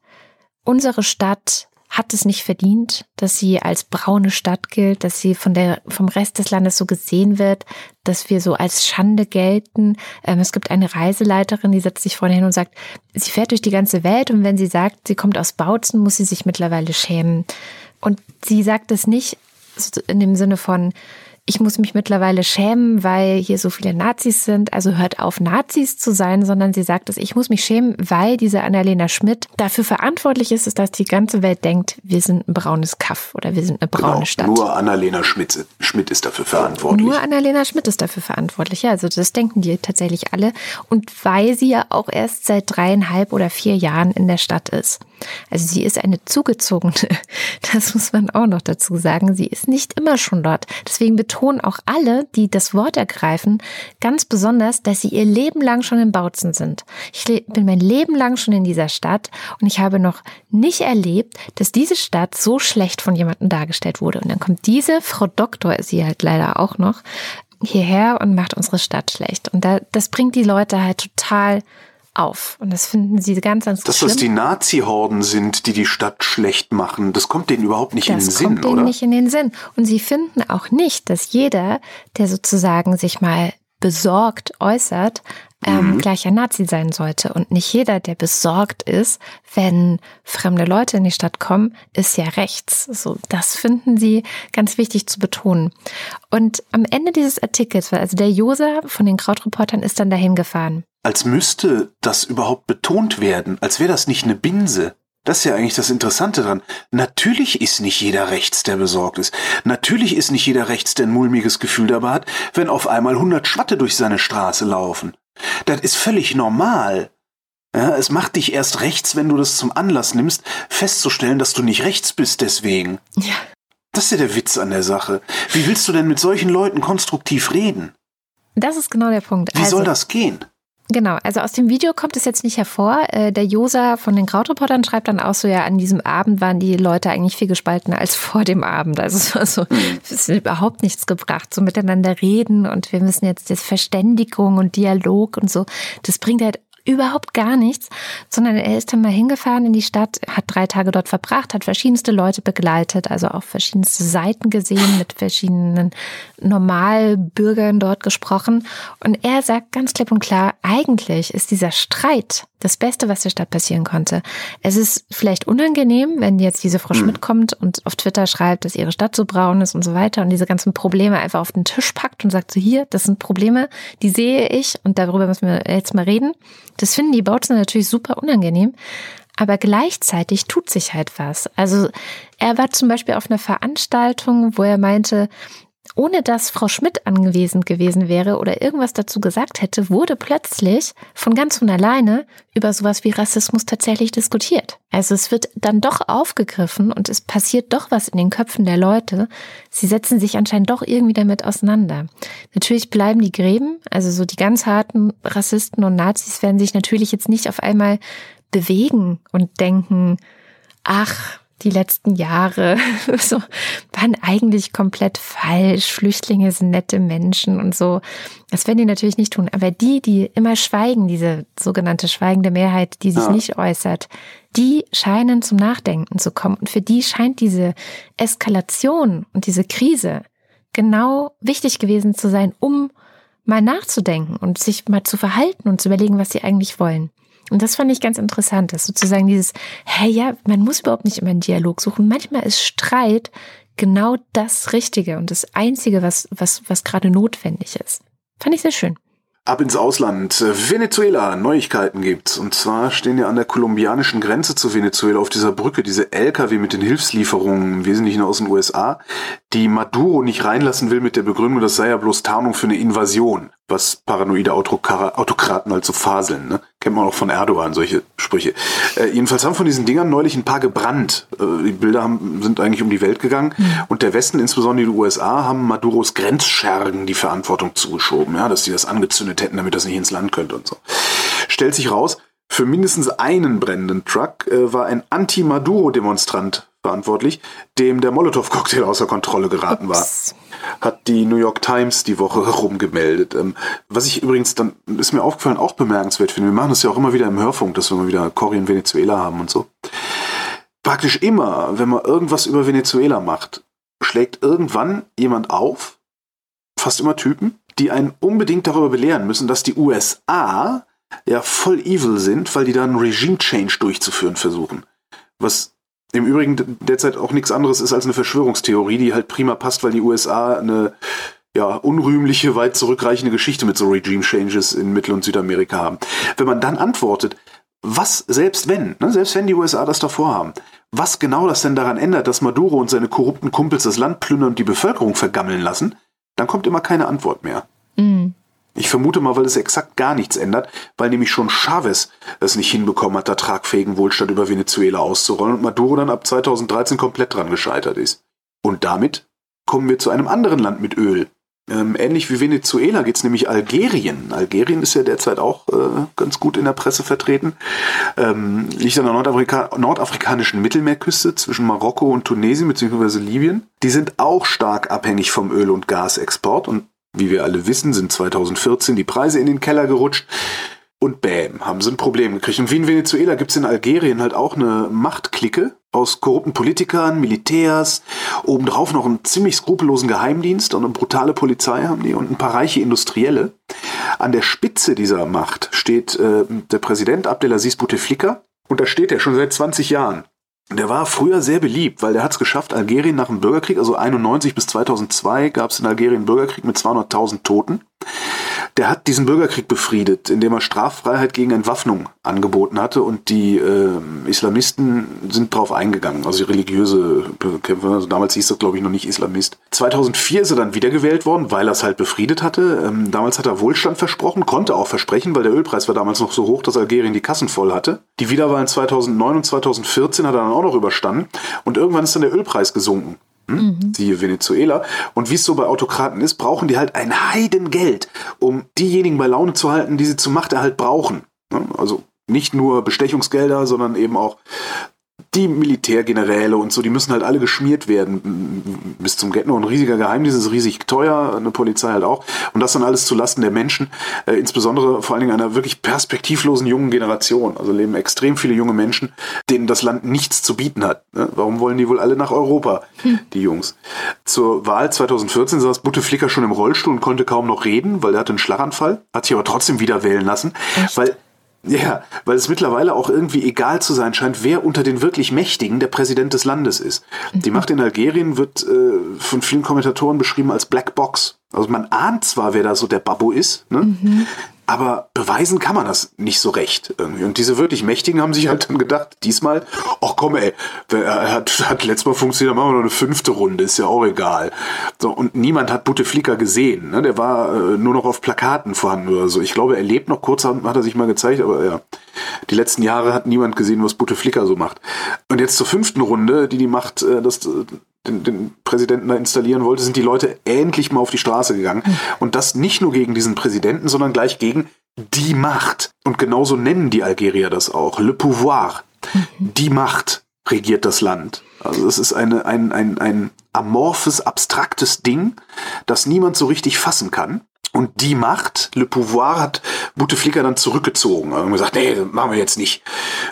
unsere Stadt hat es nicht verdient, dass sie als braune Stadt gilt, dass sie von der, vom Rest des Landes so gesehen wird, dass wir so als Schande gelten. Ähm, es gibt eine Reiseleiterin, die setzt sich vorne hin und sagt, sie fährt durch die ganze Welt und wenn sie sagt, sie kommt aus Bautzen, muss sie sich mittlerweile schämen. Und sie sagt es nicht in dem Sinne von, ich muss mich mittlerweile schämen, weil hier so viele Nazis sind, also hört auf, Nazis zu sein, sondern sie sagt es, ich muss mich schämen, weil diese Annalena Schmidt dafür verantwortlich ist, dass die ganze Welt denkt, wir sind ein braunes Kaff oder wir sind eine braune Genau. Stadt. Nur Annalena Schmidt, Schmidt ist dafür verantwortlich. Nur Annalena Schmidt ist dafür verantwortlich. Ja, also das denken die tatsächlich alle. Und weil sie ja auch erst seit dreieinhalb oder vier Jahren in der Stadt ist. Also sie ist eine zugezogene. Das muss man auch noch dazu sagen. Sie ist nicht immer schon dort. Deswegen betonen auch alle, die das Wort ergreifen, ganz besonders, dass sie ihr Leben lang schon in Bautzen sind. Ich bin mein Leben lang schon in dieser Stadt und ich habe noch nicht erlebt, dass diese Stadt so schlecht von jemandem dargestellt wurde. Und dann kommt diese Frau Doktor, sie halt leider auch noch, hierher und macht unsere Stadt schlecht. Und da, das bringt die Leute halt total auf. Und das finden sie ganz, ganz Dass schlimm. das die Nazi-Horden sind, die die Stadt schlecht machen, das kommt denen überhaupt nicht in den Das Sinn, kommt denen oder? nicht in den Sinn. Und sie finden auch nicht, dass jeder, der sozusagen sich mal besorgt äußert, ähm, gleich ein Nazi sein sollte. Und nicht jeder, der besorgt ist, wenn fremde Leute in die Stadt kommen, ist ja rechts. So, das finden sie ganz wichtig zu betonen. Und am Ende dieses Artikels, also der Josa von den Krautreportern ist dann dahin gefahren. Als müsste das überhaupt betont werden, als wäre das nicht eine Binse. Das ist ja eigentlich das Interessante dran. Natürlich ist nicht jeder rechts, der besorgt ist. Natürlich ist nicht jeder rechts, der ein mulmiges Gefühl dabei hat, wenn auf einmal 100 Schwatte durch seine Straße laufen. Das ist völlig normal. Ja, es macht dich erst rechts, wenn du das zum Anlass nimmst, festzustellen, dass du nicht rechts bist deswegen. Ja. Das ist ja der Witz an der Sache. Wie willst du denn mit solchen Leuten konstruktiv reden? Das ist genau der Punkt. Wie also, soll das gehen? Genau, also aus dem Video kommt es jetzt nicht hervor. Äh, Der Josa von den Krautreportern schreibt dann auch so, ja, an diesem Abend waren die Leute eigentlich viel gespaltener als vor dem Abend. Also es war so, es ist überhaupt nichts gebracht, so miteinander reden und wir müssen jetzt das Verständigung und Dialog und so. Das bringt halt Überhaupt gar nichts, sondern er ist dann mal hingefahren in die Stadt, hat drei Tage dort verbracht, hat verschiedenste Leute begleitet, also auch verschiedenste Seiten gesehen, mit verschiedenen Normalbürgern dort gesprochen. Und er sagt ganz klipp und klar, eigentlich ist dieser Streit das Beste, was der Stadt passieren konnte. Es ist vielleicht unangenehm, wenn jetzt diese Frau Schmidt kommt und auf Twitter schreibt, dass ihre Stadt so braun ist und so weiter und diese ganzen Probleme einfach auf den Tisch packt und sagt so, hier, das sind Probleme, die sehe ich und darüber müssen wir jetzt mal reden. Das finden die Bautzen natürlich super unangenehm. Aber gleichzeitig tut sich halt was. Also er war zum Beispiel auf einer Veranstaltung, wo er meinte, ohne dass Frau Schmidt anwesend gewesen wäre oder irgendwas dazu gesagt hätte, wurde plötzlich von ganz von alleine über sowas wie Rassismus tatsächlich diskutiert. Also es wird dann doch aufgegriffen und es passiert doch was in den Köpfen der Leute. Sie setzen sich anscheinend doch irgendwie damit auseinander. Natürlich bleiben die Gräben, also so die ganz harten Rassisten und Nazis werden sich natürlich jetzt nicht auf einmal bewegen und denken, ach, die letzten Jahre so waren eigentlich komplett falsch. Flüchtlinge sind nette Menschen und so. Das werden die natürlich nicht tun. Aber die, die immer schweigen, diese sogenannte schweigende Mehrheit, die sich ja. nicht äußert, die scheinen zum Nachdenken zu kommen. Und für die scheint diese Eskalation und diese Krise genau wichtig gewesen zu sein, um mal nachzudenken und sich mal zu verhalten und zu überlegen, was sie eigentlich wollen. Und das fand ich ganz interessant, dass sozusagen dieses, hä, ja, man muss überhaupt nicht immer einen Dialog suchen. Manchmal ist Streit genau das Richtige und das Einzige, was, was, was gerade notwendig ist. Fand ich sehr schön. Ab ins Ausland. Venezuela, Neuigkeiten gibt's. Und zwar stehen ja an der kolumbianischen Grenze zu Venezuela auf dieser Brücke diese LKW mit den Hilfslieferungen, im Wesentlichen aus den USA, die Maduro nicht reinlassen will mit der Begründung, das sei ja bloß Tarnung für eine Invasion, was paranoide Autokraten halt so faseln. Ne? Kennt man auch von Erdogan, solche Sprüche. Äh, jedenfalls haben von diesen Dingern neulich ein paar gebrannt. Äh, die Bilder haben, sind eigentlich um die Welt gegangen. Mhm. Und der Westen, insbesondere die USA, haben Maduros Grenzschergen die Verantwortung zugeschoben, ja, dass sie das angezündet hätten, damit das nicht ins Land könnte und so. Stellt sich raus, für mindestens einen brennenden Truck äh, war ein Anti-Maduro-Demonstrant verantwortlich, dem der Molotow-Cocktail außer Kontrolle geraten war. Hat die New York Times die Woche rumgemeldet. Ähm, was ich übrigens dann, ist mir aufgefallen, auch bemerkenswert finde. Wir machen das ja auch immer wieder im Hörfunk, dass wir mal wieder Cory in Venezuela haben und so. Praktisch immer, wenn man irgendwas über Venezuela macht, schlägt irgendwann jemand auf, fast immer Typen, die einen unbedingt darüber belehren müssen, dass die USA ja voll evil sind, weil die da einen Regime-Change durchzuführen versuchen. Was im Übrigen derzeit auch nichts anderes ist als eine Verschwörungstheorie, die halt prima passt, weil die USA eine ja, unrühmliche, weit zurückreichende Geschichte mit so Regime Changes in Mittel- und Südamerika haben. Wenn man dann antwortet, was, selbst wenn, ne, selbst wenn die USA das davor haben, was genau das denn daran ändert, dass Maduro und seine korrupten Kumpels das Land plündern und die Bevölkerung vergammeln lassen, dann kommt immer keine Antwort mehr. Mhm. Ich vermute mal, weil es exakt gar nichts ändert, weil nämlich schon Chavez es nicht hinbekommen hat, da tragfähigen Wohlstand über Venezuela auszurollen und Maduro dann ab 2013 komplett dran gescheitert ist. Und damit kommen wir zu einem anderen Land mit Öl. Ähm, ähnlich wie Venezuela geht es nämlich Algerien. Algerien ist ja derzeit auch äh, ganz gut in der Presse vertreten. Ähm, liegt an der Nordafrika nordafrikanischen Mittelmeerküste zwischen Marokko und Tunesien bzw. Libyen. Die sind auch stark abhängig vom Öl- und Gasexport und wie wir alle wissen, sind 2014 die Preise in den Keller gerutscht. Und bäm, haben sie ein Problem gekriegt. Und wie in Venezuela gibt es in Algerien halt auch eine Machtklicke aus korrupten Politikern, Militärs, obendrauf noch einen ziemlich skrupellosen Geheimdienst und eine brutale Polizei haben die und ein paar reiche Industrielle. An der Spitze dieser Macht steht äh, der Präsident Abdelaziz Bouteflika und da steht er schon seit 20 Jahren. Der war früher sehr beliebt, weil der hat es geschafft, Algerien nach dem Bürgerkrieg, also 91 bis 2002 gab es in Algerien Bürgerkrieg mit 200.000 Toten der hat diesen Bürgerkrieg befriedet, indem er Straffreiheit gegen Entwaffnung angeboten hatte und die äh, Islamisten sind darauf eingegangen, also die religiöse Bekämpfer, also damals hieß das glaube ich noch nicht Islamist. 2004 ist er dann wiedergewählt worden, weil er es halt befriedet hatte. Ähm, damals hat er Wohlstand versprochen, konnte auch versprechen, weil der Ölpreis war damals noch so hoch, dass Algerien die Kassen voll hatte. Die Wiederwahlen 2009 und 2014 hat er dann auch noch überstanden und irgendwann ist dann der Ölpreis gesunken. Hm? Mhm. Siehe Venezuela. Und wie es so bei Autokraten ist, brauchen die halt ein Heidengeld, um diejenigen bei Laune zu halten, die sie zum Machterhalt brauchen. Also nicht nur Bestechungsgelder, sondern eben auch die Militärgeneräle und so, die müssen halt alle geschmiert werden bis zum Ghetto. Ein riesiger Geheimdienst ist riesig teuer, eine Polizei halt auch. Und das dann alles zu Lasten der Menschen, äh, insbesondere vor allen Dingen einer wirklich perspektivlosen jungen Generation. Also leben extrem viele junge Menschen, denen das Land nichts zu bieten hat. Ne? Warum wollen die wohl alle nach Europa, hm. die Jungs? Zur Wahl 2014 saß Bouteflika schon im Rollstuhl und konnte kaum noch reden, weil er hatte einen Schlaganfall, hat sich aber trotzdem wieder wählen lassen, Echt? weil ja, weil es mittlerweile auch irgendwie egal zu sein scheint, wer unter den wirklich Mächtigen der Präsident des Landes ist. Die. Macht in Algerien wird äh, von vielen Kommentatoren beschrieben als Black Box. Also man ahnt zwar, wer da so der Babbo ist, ne? Mhm. Aber beweisen kann man das nicht so recht irgendwie. Und diese wirklich Mächtigen haben sich halt dann gedacht, diesmal, ach komm ey, er hat, hat letztes Mal funktioniert, machen wir noch eine fünfte Runde, ist ja auch egal. So, und niemand hat Bouteflika gesehen, ne? Der war äh, nur noch auf Plakaten vorhanden oder so. Ich glaube, er lebt noch kurz, hat er sich mal gezeigt, aber ja. Die letzten Jahre hat niemand gesehen, was Bouteflika so macht. Und jetzt zur fünften Runde, die die macht, äh, das den, den Präsidenten da installieren wollte, sind die Leute endlich mal auf die Straße gegangen. Mhm. Und das nicht nur gegen diesen Präsidenten, sondern gleich gegen die Macht. Und genauso nennen die Algerier das auch. Le pouvoir. Mhm. Die Macht regiert das Land. Also es ist eine, ein, ein, ein amorphes, abstraktes Ding, das niemand so richtig fassen kann. Und die Macht, Le Pouvoir, hat Bouteflika dann zurückgezogen. Und gesagt, nee, machen wir jetzt nicht.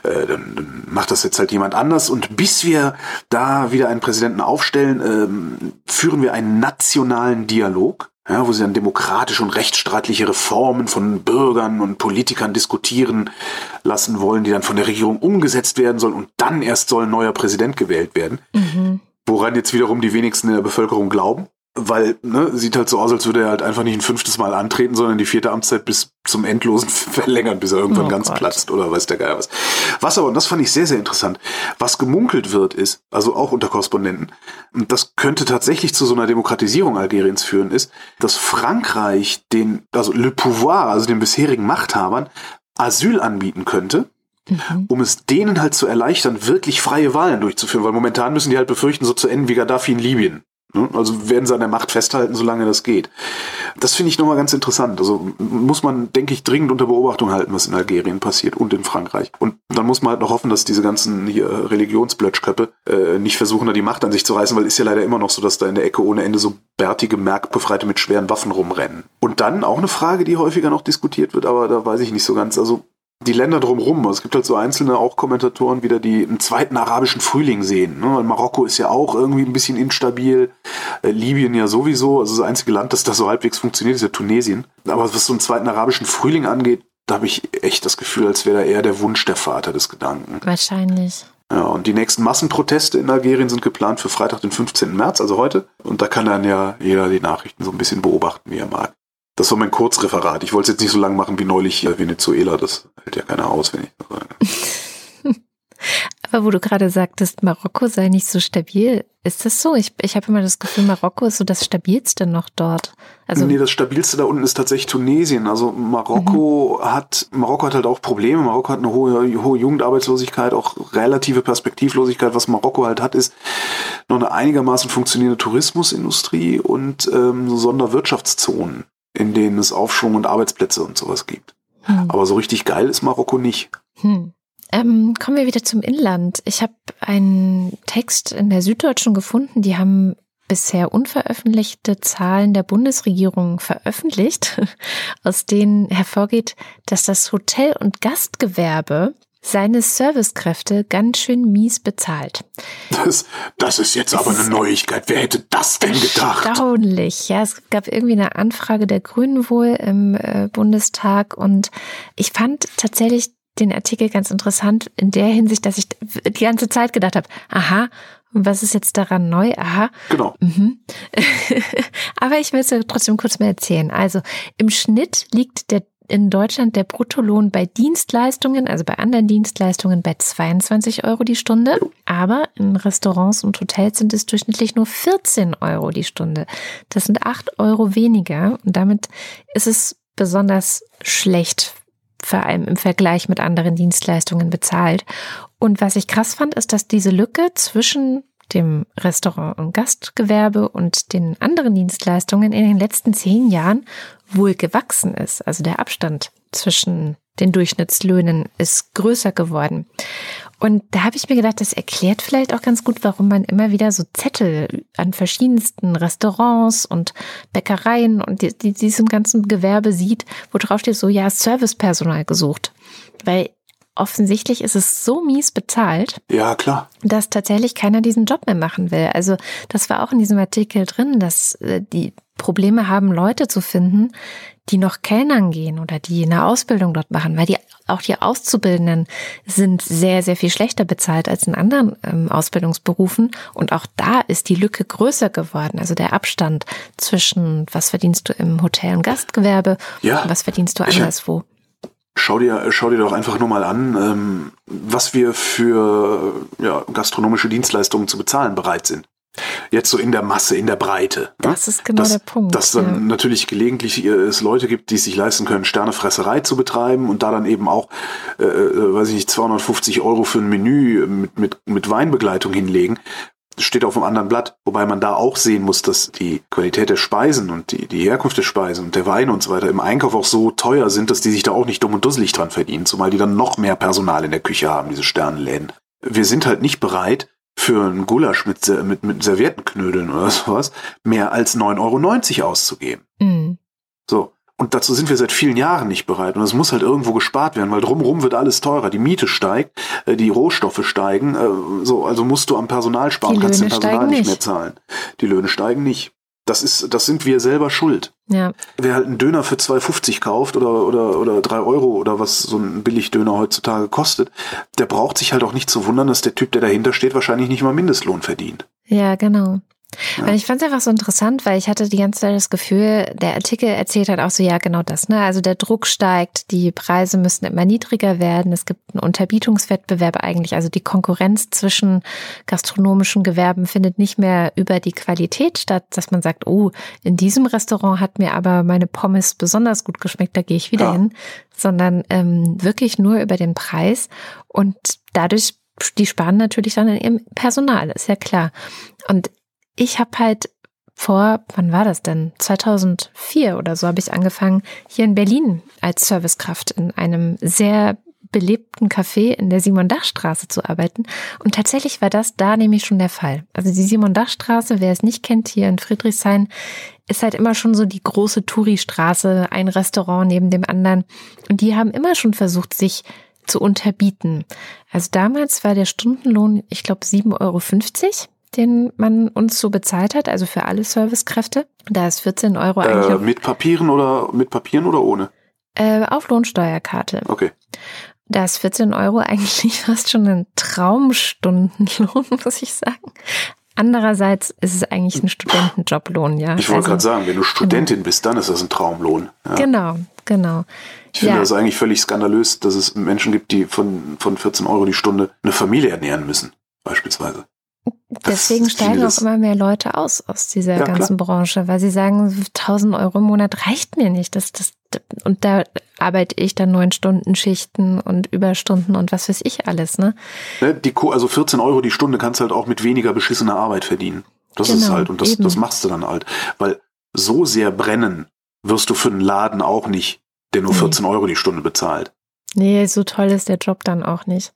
Äh, dann, dann macht das jetzt halt jemand anders. Und bis wir da wieder einen Präsidenten aufstellen, ähm, führen wir einen nationalen Dialog. Ja, wo sie dann demokratische und rechtsstaatliche Reformen von Bürgern und Politikern diskutieren lassen wollen, die dann von der Regierung umgesetzt werden sollen und dann erst soll ein neuer Präsident gewählt werden. Mhm. Woran jetzt wiederum die wenigsten in der Bevölkerung glauben weil ne, sieht halt so aus, als würde er halt einfach nicht ein fünftes Mal antreten, sondern die vierte Amtszeit bis zum Endlosen verlängern, bis er irgendwann oh ganz Gott. platzt oder weiß der Geier was. Was aber, und das fand ich sehr, sehr interessant, was gemunkelt wird, ist, also auch unter Korrespondenten, und das könnte tatsächlich zu so einer Demokratisierung Algeriens führen, ist, dass Frankreich den, also Le Pouvoir, also den bisherigen Machthabern, Asyl anbieten könnte, mhm. um es denen halt zu erleichtern, wirklich freie Wahlen durchzuführen, weil momentan müssen die halt befürchten, so zu enden wie Gaddafi in Libyen. Ne? Also werden sie an der Macht festhalten, solange das geht. Das finde ich nochmal ganz interessant. Also muss man, denke ich, dringend unter Beobachtung halten, was in Algerien passiert und in Frankreich. Und dann muss man halt noch hoffen, dass diese ganzen hier Religionsblötschköppe äh, nicht versuchen, da die Macht an sich zu reißen, weil ist ja leider immer noch so, dass da in der Ecke ohne Ende so bärtige Merkbefreite mit schweren Waffen rumrennen. Und dann auch eine Frage, die häufiger noch diskutiert wird, aber da weiß ich nicht so ganz. Also die Länder drumherum. Also es gibt halt so einzelne auch Kommentatoren wieder, die einen zweiten arabischen Frühling sehen. Ne? Marokko ist ja auch irgendwie ein bisschen instabil, äh, Libyen ja sowieso. Also das einzige Land, das da so halbwegs funktioniert, ist ja Tunesien. Aber was so einen zweiten arabischen Frühling angeht, da habe ich echt das Gefühl, als wäre da eher der Wunsch der Vater des Gedanken. Wahrscheinlich. Ja, und die nächsten Massenproteste in Algerien sind geplant für Freitag, den 15. März, also heute. Und da kann dann ja jeder die Nachrichten so ein bisschen beobachten, wie er mag. Das war mein Kurzreferat. Ich wollte es jetzt nicht so lang machen wie neulich Venezuela. Das hält ja keiner aus, wenn ich das sage. Aber wo du gerade sagtest, Marokko sei nicht so stabil, ist das so? Ich, ich habe immer das Gefühl, Marokko ist so das stabilste noch dort. Also nee, das stabilste da unten ist tatsächlich Tunesien. Also Marokko mhm. hat Marokko hat halt auch Probleme. Marokko hat eine hohe, hohe Jugendarbeitslosigkeit, auch relative Perspektivlosigkeit. Was Marokko halt hat, ist noch eine einigermaßen funktionierende Tourismusindustrie und ähm, Sonderwirtschaftszonen in denen es Aufschwung und Arbeitsplätze und sowas gibt. Hm. Aber so richtig geil ist Marokko nicht. Hm. Ähm, kommen wir wieder zum Inland. Ich habe einen Text in der Süddeutschen gefunden, die haben bisher unveröffentlichte Zahlen der Bundesregierung veröffentlicht, aus denen hervorgeht, dass das Hotel- und Gastgewerbe seine Servicekräfte ganz schön mies bezahlt. Das, das ist jetzt aber eine Neuigkeit. Wer hätte das denn gedacht? Erstaunlich. Ja, es gab irgendwie eine Anfrage der Grünen wohl im äh, Bundestag und ich fand tatsächlich den Artikel ganz interessant in der Hinsicht, dass ich die ganze Zeit gedacht habe, aha, was ist jetzt daran neu? Aha. Genau. Mhm. Aber ich will es trotzdem kurz mal erzählen. Also im Schnitt liegt der in Deutschland der Bruttolohn bei Dienstleistungen, also bei anderen Dienstleistungen, bei 22 Euro die Stunde. Aber in Restaurants und Hotels sind es durchschnittlich nur 14 Euro die Stunde. Das sind 8 Euro weniger. Und damit ist es besonders schlecht, vor allem im Vergleich mit anderen Dienstleistungen bezahlt. Und was ich krass fand, ist, dass diese Lücke zwischen dem Restaurant- und Gastgewerbe und den anderen Dienstleistungen in den letzten zehn Jahren wohl gewachsen ist. Also der Abstand zwischen den Durchschnittslöhnen ist größer geworden. Und da habe ich mir gedacht, das erklärt vielleicht auch ganz gut, warum man immer wieder so Zettel an verschiedensten Restaurants und Bäckereien und die, die, diesem ganzen Gewerbe sieht, wo drauf steht so, ja, Servicepersonal gesucht. Weil offensichtlich ist es so mies bezahlt. Ja, klar. Dass tatsächlich keiner diesen Job mehr machen will. Also das war auch in diesem Artikel drin, dass äh, die Probleme haben, Leute zu finden, die noch Kellnern gehen oder die eine Ausbildung dort machen, weil die auch die Auszubildenden sind sehr, sehr viel schlechter bezahlt als in anderen ähm, Ausbildungsberufen. Und auch da ist die Lücke größer geworden. Also der Abstand zwischen, was verdienst du im Hotel- und Gastgewerbe ja, und was verdienst du anderswo. Schau dir, schau dir doch einfach nur mal an, ähm, was wir für ja, gastronomische Dienstleistungen zu bezahlen bereit sind. Jetzt so in der Masse, in der Breite. Ne? Das ist genau dass, der Punkt. Dass dann ja. natürlich gelegentlich äh, es Leute gibt, die es sich leisten können, Sternefresserei zu betreiben und da dann eben auch, äh, äh weiß ich nicht, 250 Euro für ein Menü mit, mit, mit Weinbegleitung hinlegen. Steht auf einem anderen Blatt, wobei man da auch sehen muss, dass die Qualität der Speisen und die, die Herkunft der Speisen und der Weine und so weiter im Einkauf auch so teuer sind, dass die sich da auch nicht dumm und dusselig dran verdienen, zumal die dann noch mehr Personal in der Küche haben, diese Sternenläden. Wir sind halt nicht bereit, für einen Gulasch mit, mit, mit Serviettenknödeln oder sowas mehr als 9,90 Euro auszugeben. Mhm. So. Und dazu sind wir seit vielen Jahren nicht bereit. Und es muss halt irgendwo gespart werden, weil drumherum wird alles teurer. Die Miete steigt, äh, die Rohstoffe steigen. Äh, so, also musst du am Personal sparen, kannst du Personal nicht mehr zahlen. Die Löhne steigen nicht. Das ist, das sind wir selber schuld. Ja. Wer halt einen Döner für 2,50 kauft oder, oder, oder 3 Euro oder was so ein Billigdöner heutzutage kostet, der braucht sich halt auch nicht zu wundern, dass der Typ, der dahinter steht, wahrscheinlich nicht mal Mindestlohn verdient. Ja, genau. Ja. Und ich fand es einfach so interessant, weil ich hatte die ganze Zeit das Gefühl, der Artikel erzählt halt auch so, ja, genau das, ne? Also der Druck steigt, die Preise müssen immer niedriger werden, es gibt einen Unterbietungswettbewerb eigentlich, also die Konkurrenz zwischen gastronomischen Gewerben findet nicht mehr über die Qualität statt, dass man sagt, oh, in diesem Restaurant hat mir aber meine Pommes besonders gut geschmeckt, da gehe ich wieder ja. hin, sondern ähm, wirklich nur über den Preis und dadurch die sparen natürlich dann in ihrem Personal, ist ja klar. Und ich habe halt vor, wann war das denn? 2004 oder so habe ich angefangen, hier in Berlin als Servicekraft in einem sehr belebten Café in der Simon-Dach-Straße zu arbeiten. Und tatsächlich war das da nämlich schon der Fall. Also die Simon-Dach-Straße, wer es nicht kennt, hier in Friedrichshain, ist halt immer schon so die große Touri-Straße, ein Restaurant neben dem anderen. Und die haben immer schon versucht, sich zu unterbieten. Also damals war der Stundenlohn, ich glaube, 7,50 Euro den man uns so bezahlt hat, also für alle Servicekräfte. Da ist 14 Euro eigentlich. Äh, mit Papieren oder mit Papieren oder ohne? Äh, auf Lohnsteuerkarte. Okay. Da ist 14 Euro eigentlich fast schon ein Traumstundenlohn, muss ich sagen. Andererseits ist es eigentlich ein Studentenjoblohn, ja. Ich wollte also, gerade sagen, wenn du Studentin genau. bist, dann ist das ein Traumlohn. Ja. Genau, genau. Ich finde ja. das eigentlich völlig skandalös, dass es Menschen gibt, die von, von 14 Euro die Stunde eine Familie ernähren müssen, beispielsweise. Deswegen steigen auch immer mehr Leute aus aus dieser ja, ganzen klar. Branche, weil sie sagen, 1000 Euro im Monat reicht mir nicht. Das, das, und da arbeite ich dann neun Stunden Schichten und Überstunden und was weiß ich alles, ne? ne die, also 14 Euro die Stunde kannst du halt auch mit weniger beschissener Arbeit verdienen. Das genau, ist halt, und das, das machst du dann halt. Weil so sehr brennen wirst du für einen Laden auch nicht, der nur 14 nee. Euro die Stunde bezahlt. Nee, so toll ist der Job dann auch nicht.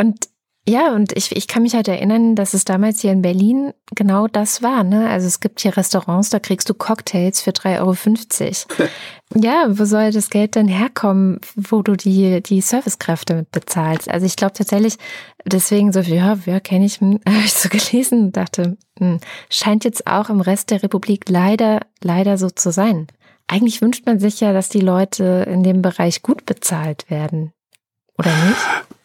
Und ja, und ich, ich kann mich halt erinnern, dass es damals hier in Berlin genau das war. Ne? Also es gibt hier Restaurants, da kriegst du Cocktails für 3,50 Euro. ja, wo soll das Geld denn herkommen, wo du die, die Servicekräfte mit bezahlst? Also ich glaube tatsächlich, deswegen so, ja, ja kenne ich, hm, habe ich so gelesen und dachte, hm, scheint jetzt auch im Rest der Republik leider, leider so zu sein. Eigentlich wünscht man sich ja, dass die Leute in dem Bereich gut bezahlt werden. Oder nicht?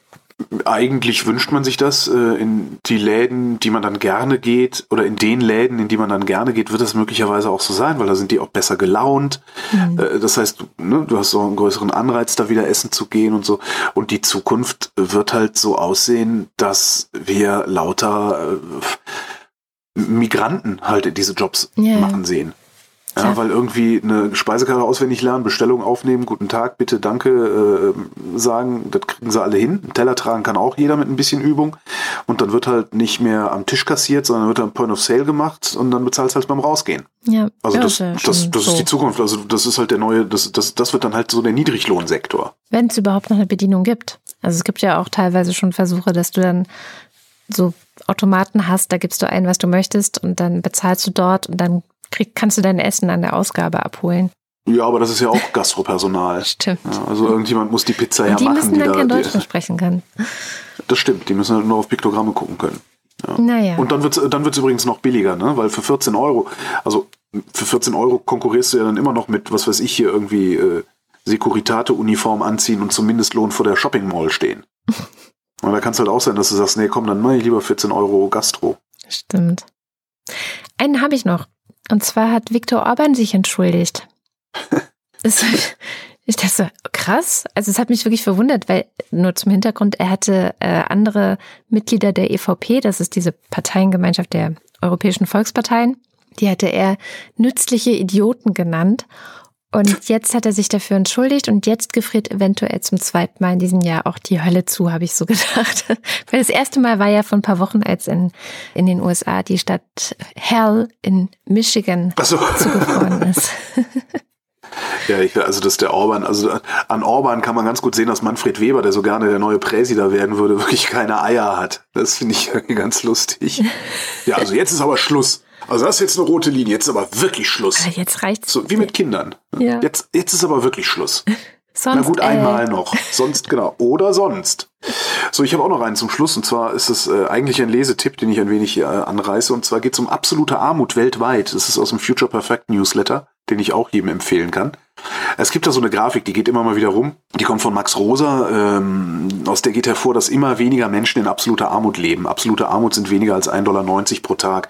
eigentlich wünscht man sich das. Äh, in die Läden, die man dann gerne geht, oder in den Läden, in die man dann gerne geht, wird das möglicherweise auch so sein, weil da sind die auch besser gelaunt. Mhm. Äh, das heißt, ne, du hast so einen größeren Anreiz, da wieder essen zu gehen und so. Und die Zukunft wird halt so aussehen, dass wir lauter äh, Migranten halt diese Jobs ja. machen sehen. Ja, ja, weil irgendwie eine Speisekarte auswendig lernen, Bestellung aufnehmen, guten Tag, bitte, danke äh, sagen, das kriegen sie alle hin. Einen Teller tragen kann auch jeder mit ein bisschen Übung. Und dann wird halt nicht mehr am Tisch kassiert, sondern wird am Point of Sale gemacht und dann bezahlst halt beim Rausgehen. Ja, also ja, das, ja, das, das so. ist die Zukunft. Also das ist halt der neue, das, das, das wird dann halt so der Niedriglohnsektor. Wenn es überhaupt noch eine Bedienung gibt. Also es gibt ja auch teilweise schon Versuche, dass du dann so Automaten hast, da gibst du ein, was du möchtest und dann bezahlst du dort und dann krieg, kannst du dein Essen an der Ausgabe abholen. Ja, aber das ist ja auch Gastropersonal. Stimmt. Ja, also irgendjemand muss die Pizza ja die machen. müssen dann da, kein die- Deutsch mehr sprechen können. Das stimmt, die müssen halt nur auf Piktogramme gucken können. Naja. Und dann wird's dann wird's übrigens noch billiger, ne? Weil für 14 Euro, also für 14 Euro konkurrierst du ja dann immer noch mit, was weiß ich hier, irgendwie äh, Securitate-Uniform anziehen und zum Mindestlohn vor der Shopping Mall stehen. Und da kann es halt auch sein, dass du sagst, nee, komm, dann mach ich lieber 14 Euro Gastro. Stimmt. Einen habe ich noch. Und zwar hat Viktor Orban sich entschuldigt. Das, ich dachte so, krass. Also es hat mich wirklich verwundert, weil nur zum Hintergrund, er hatte äh, andere Mitglieder der EVP, das ist diese Parteiengemeinschaft der Europäischen Volksparteien, die hatte er nützliche Idioten genannt. Und jetzt hat er sich dafür entschuldigt und jetzt gefriert eventuell zum zweiten Mal in diesem Jahr auch die Hölle zu, habe ich so gedacht. Weil das erste Mal war ja vor ein paar Wochen, als in, in den USA die Stadt Hell in Michigan so. zugefroren ist. Ja, ich, also das ist der Orban. Also an Orban kann man ganz gut sehen, dass Manfred Weber, der so gerne der neue Präsident werden würde, wirklich keine Eier hat. Das finde ich ganz lustig. Ja, also jetzt ist aber Schluss. Also das ist jetzt eine rote Linie. Jetzt ist aber wirklich Schluss. Aber jetzt reicht's. So wie mit Kindern. Ja. Jetzt, jetzt ist aber wirklich Schluss. Sonst, Na gut, äh, einmal noch. Sonst, genau. Oder sonst. So, ich habe auch noch einen zum Schluss. Und zwar ist es äh, eigentlich ein Lesetipp, den ich ein wenig äh, anreiße. Und zwar geht es um absolute Armut weltweit. Das ist aus dem Future Perfect Newsletter, den ich auch jedem empfehlen kann. Es gibt da so eine Grafik, die geht immer mal wieder rum. Die kommt von Max Rosa. Ähm, aus der geht hervor, dass immer weniger Menschen in absoluter Armut leben. Absolute Armut sind weniger als 1,90 Dollar pro Tag.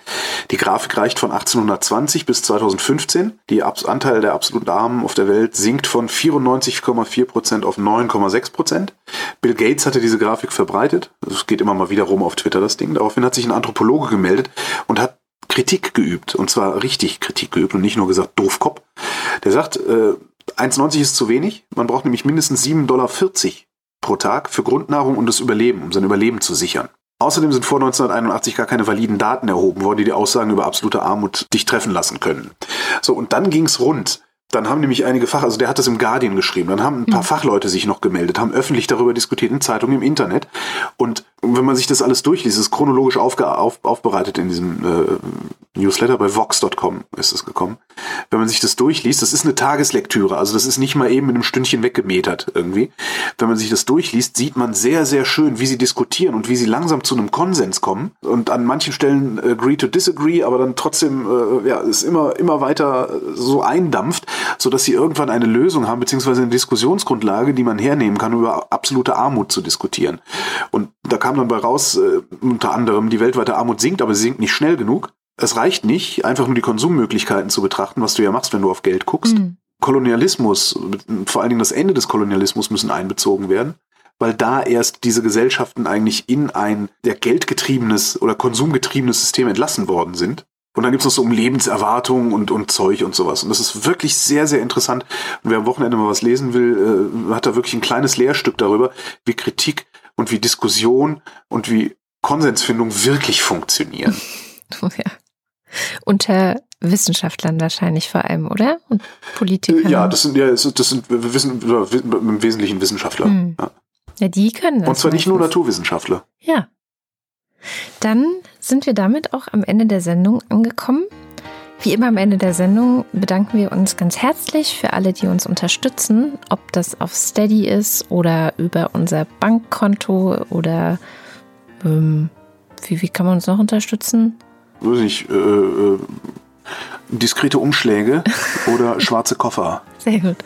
Die Grafik reicht von 1820 bis 2015. Der Anteil der absoluten Armen auf der Welt sinkt von 94,4 Prozent auf 9,6 Prozent. Bill Gates hatte diese Grafik verbreitet. Es geht immer mal wieder rum auf Twitter, das Ding. Daraufhin hat sich ein Anthropologe gemeldet und hat Kritik geübt. Und zwar richtig Kritik geübt und nicht nur gesagt, Doofkopf. Der sagt, äh, 1,90 ist zu wenig. Man braucht nämlich mindestens 7,40 Dollar pro Tag für Grundnahrung und das Überleben, um sein Überleben zu sichern. Außerdem sind vor 1981 gar keine validen Daten erhoben worden, die die Aussagen über absolute Armut dich treffen lassen können. So, und dann ging's rund. Dann haben nämlich einige Fach, also der hat das im Guardian geschrieben, dann haben ein paar Fachleute sich noch gemeldet, haben öffentlich darüber diskutiert in Zeitungen, im Internet. Und wenn man sich das alles durchliest, ist chronologisch aufge, auf, aufbereitet in diesem äh, Newsletter, bei vox.com ist es gekommen. Wenn man sich das durchliest, das ist eine Tageslektüre, also das ist nicht mal eben in einem Stündchen weggemetert irgendwie. Wenn man sich das durchliest, sieht man sehr, sehr schön, wie sie diskutieren und wie sie langsam zu einem Konsens kommen. Und an manchen Stellen agree to disagree, aber dann trotzdem äh, ja, es immer, immer weiter so eindampft, sodass sie irgendwann eine Lösung haben, beziehungsweise eine Diskussionsgrundlage, die man hernehmen kann, um über absolute Armut zu diskutieren. Und da kam dann bei raus, äh, unter anderem, die weltweite Armut sinkt, aber sie sinkt nicht schnell genug. Es reicht nicht, einfach nur die Konsummöglichkeiten zu betrachten, was du ja machst, wenn du auf Geld guckst. Mhm. Kolonialismus, vor allen Dingen das Ende des Kolonialismus müssen einbezogen werden, weil da erst diese Gesellschaften eigentlich in ein der geldgetriebenes oder konsumgetriebenes System entlassen worden sind. Und dann gibt's noch so um Lebenserwartung und, und Zeug und sowas. Und das ist wirklich sehr, sehr interessant. Und wer am Wochenende mal was lesen will, äh, hat da wirklich ein kleines Lehrstück darüber, wie Kritik und wie Diskussion und wie Konsensfindung wirklich funktionieren. Oh ja. Unter Wissenschaftlern wahrscheinlich vor allem, oder? Und Politikern. Ja, das sind ja das sind, sind Wissen, im Wesentlichen Wissenschaftler. Hm. Ja. Ja, die können das. Und zwar nicht nur. Naturwissenschaftler. Ja. Dann sind wir damit auch am Ende der Sendung angekommen. Wie immer am Ende der Sendung bedanken wir uns ganz herzlich für alle, die uns unterstützen, ob das auf Steady ist oder über unser Bankkonto oder ähm, wie, wie kann man uns noch unterstützen? Weiß nicht, äh, äh, diskrete Umschläge oder schwarze Koffer. Sehr gut.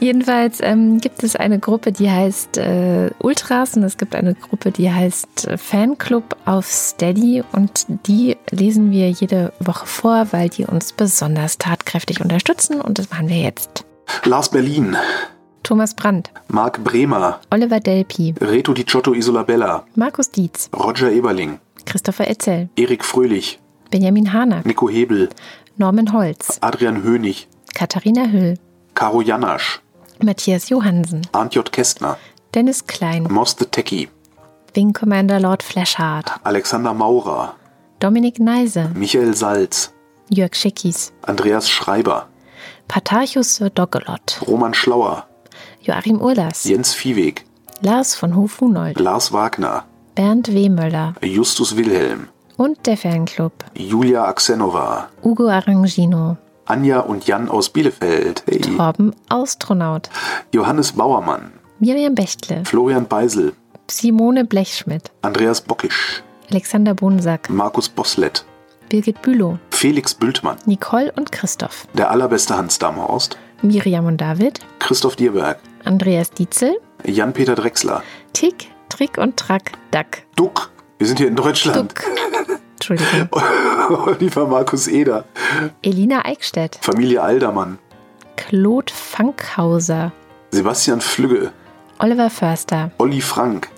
Jedenfalls ähm, gibt es eine Gruppe, die heißt äh, Ultras und es gibt eine Gruppe, die heißt äh, Fanclub auf Steady und die lesen wir jede Woche vor, weil die uns besonders tatkräftig unterstützen und das machen wir jetzt. Lars Berlin, Thomas Brandt, Marc Bremer, Oliver Delpi, Reto Di Giotto Isolabella, Markus Dietz, Roger Eberling, Christopher Etzel, Erik Fröhlich, Benjamin Hahner, Nico Hebel, Norman Holz, Adrian Hönig, Katharina Hüll, Karo Janasch, Matthias Johansen, Arndt J. Kästner, Dennis Klein, Moss the Techie, Wing Commander Lord Flashard, Alexander Maurer, Dominik Neise, Michael Salz, Jörg Schickis, Andreas Schreiber, Patarchus Doggelot, Roman Schlauer, Joachim Urlas, Jens Viehweg, Lars von Hof-Hunold, Lars Wagner, Bernd Wehmöller Justus Wilhelm, und der Fanclub, Julia Axenova, Ugo Arangino, Anja und Jan aus Bielefeld, hey, Torben Austronaut, Johannes Bauermann, Miriam Bechtle, Florian Beisel, Simone Blechschmidt, Andreas Bockisch, Alexander Bonsack, Markus Boslett, Birgit Bülow, Felix Bültmann, Nicole und Christoph, der allerbeste Hans Damhorst, Miriam und David, Christoph Dierberg, Andreas Dietzel, Jan-Peter Drechsler, Tick, Trick und Track, Duck, Duck, wir sind hier in Deutschland, Duck. Entschuldigung. Oliver Markus Eder, Elina Eickstedt, Familie Aldermann, Claude Fankhauser, Sebastian Flügge, Oliver Förster, Olli Frank,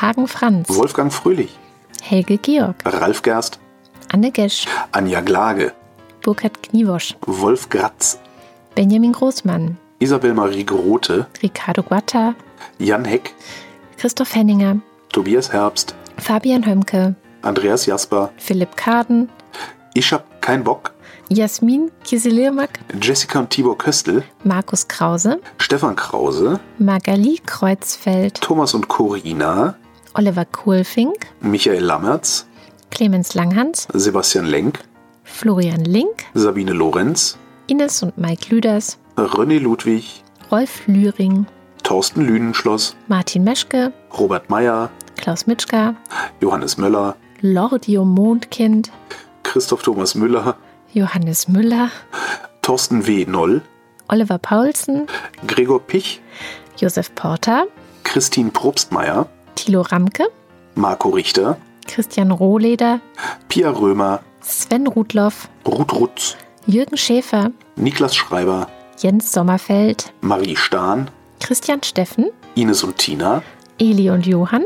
Hagen Franz, Wolfgang Fröhlich, Helge Georg, Ralf Gerst, Anne Gesch, Anja Glage, Burkhard Kniewosch, Wolf Gratz, Benjamin Großmann, Isabel Marie Grote, Ricardo Guatta, Jan Heck, Christoph Henninger, Tobias Herbst, Fabian Hömke, Andreas Jasper, Philipp Kaden, Ich hab kein Bock, Jasmin Kiselirmak, Jessica und Tibor Köstl, Markus Krause, Stefan Krause, Magali Kreuzfeld, Thomas und Corina, Oliver Kohlfink, Michael Lammertz, Clemens Langhans, Sebastian Lenk, Florian Link, Sabine Lorenz, Ines und Mike Lüders, René Ludwig, Rolf Lühring, Thorsten Lünenschloss, Martin Meschke, Robert Meyer, Klaus Mitschka, Johannes Möller, Lordio Mondkind, Christoph Thomas Müller, Johannes Müller, Thorsten W. Noll, Oliver Paulsen, Gregor Pich, Josef Porter, Christine Probstmeier, Thilo Ramke, Marco Richter, Christian Rohleder, Pia Römer, Sven Rudloff, Ruth Rutz, Jürgen Schäfer, Niklas Schreiber, Jens Sommerfeld, Marie Stahn, Christian Steffen, Ines und Tina, Eli und Johann,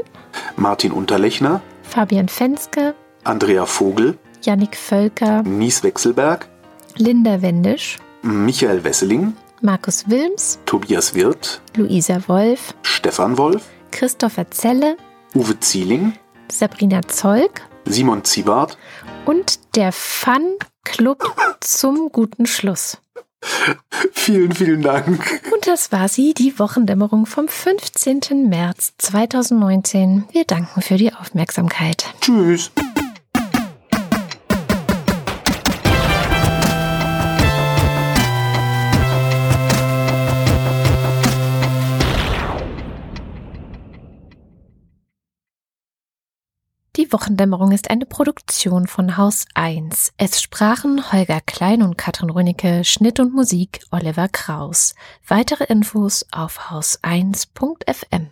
Martin Unterlechner, Fabian Fenske, Andrea Vogel, Jannik Völker, Nies Wechselberg, Linda Wendisch, Michael Wesseling, Markus Wilms, Tobias Wirth, Luisa Wolf, Stefan Wolf, Christopher Zelle, Uwe Zieling, Sabrina Zolk Simon Ziebart, und der Fun Club zum guten Schluss. Vielen, vielen Dank. Und das war sie, die Wochendämmerung vom 15. März 2019. Wir danken für die Aufmerksamkeit. Tschüss. Die Wochendämmerung ist eine Produktion von Haus 1. Es sprachen Holger Klein und Katrin Rönicke, Schnitt und Musik Oliver Kraus. Weitere Infos auf haus1.fm.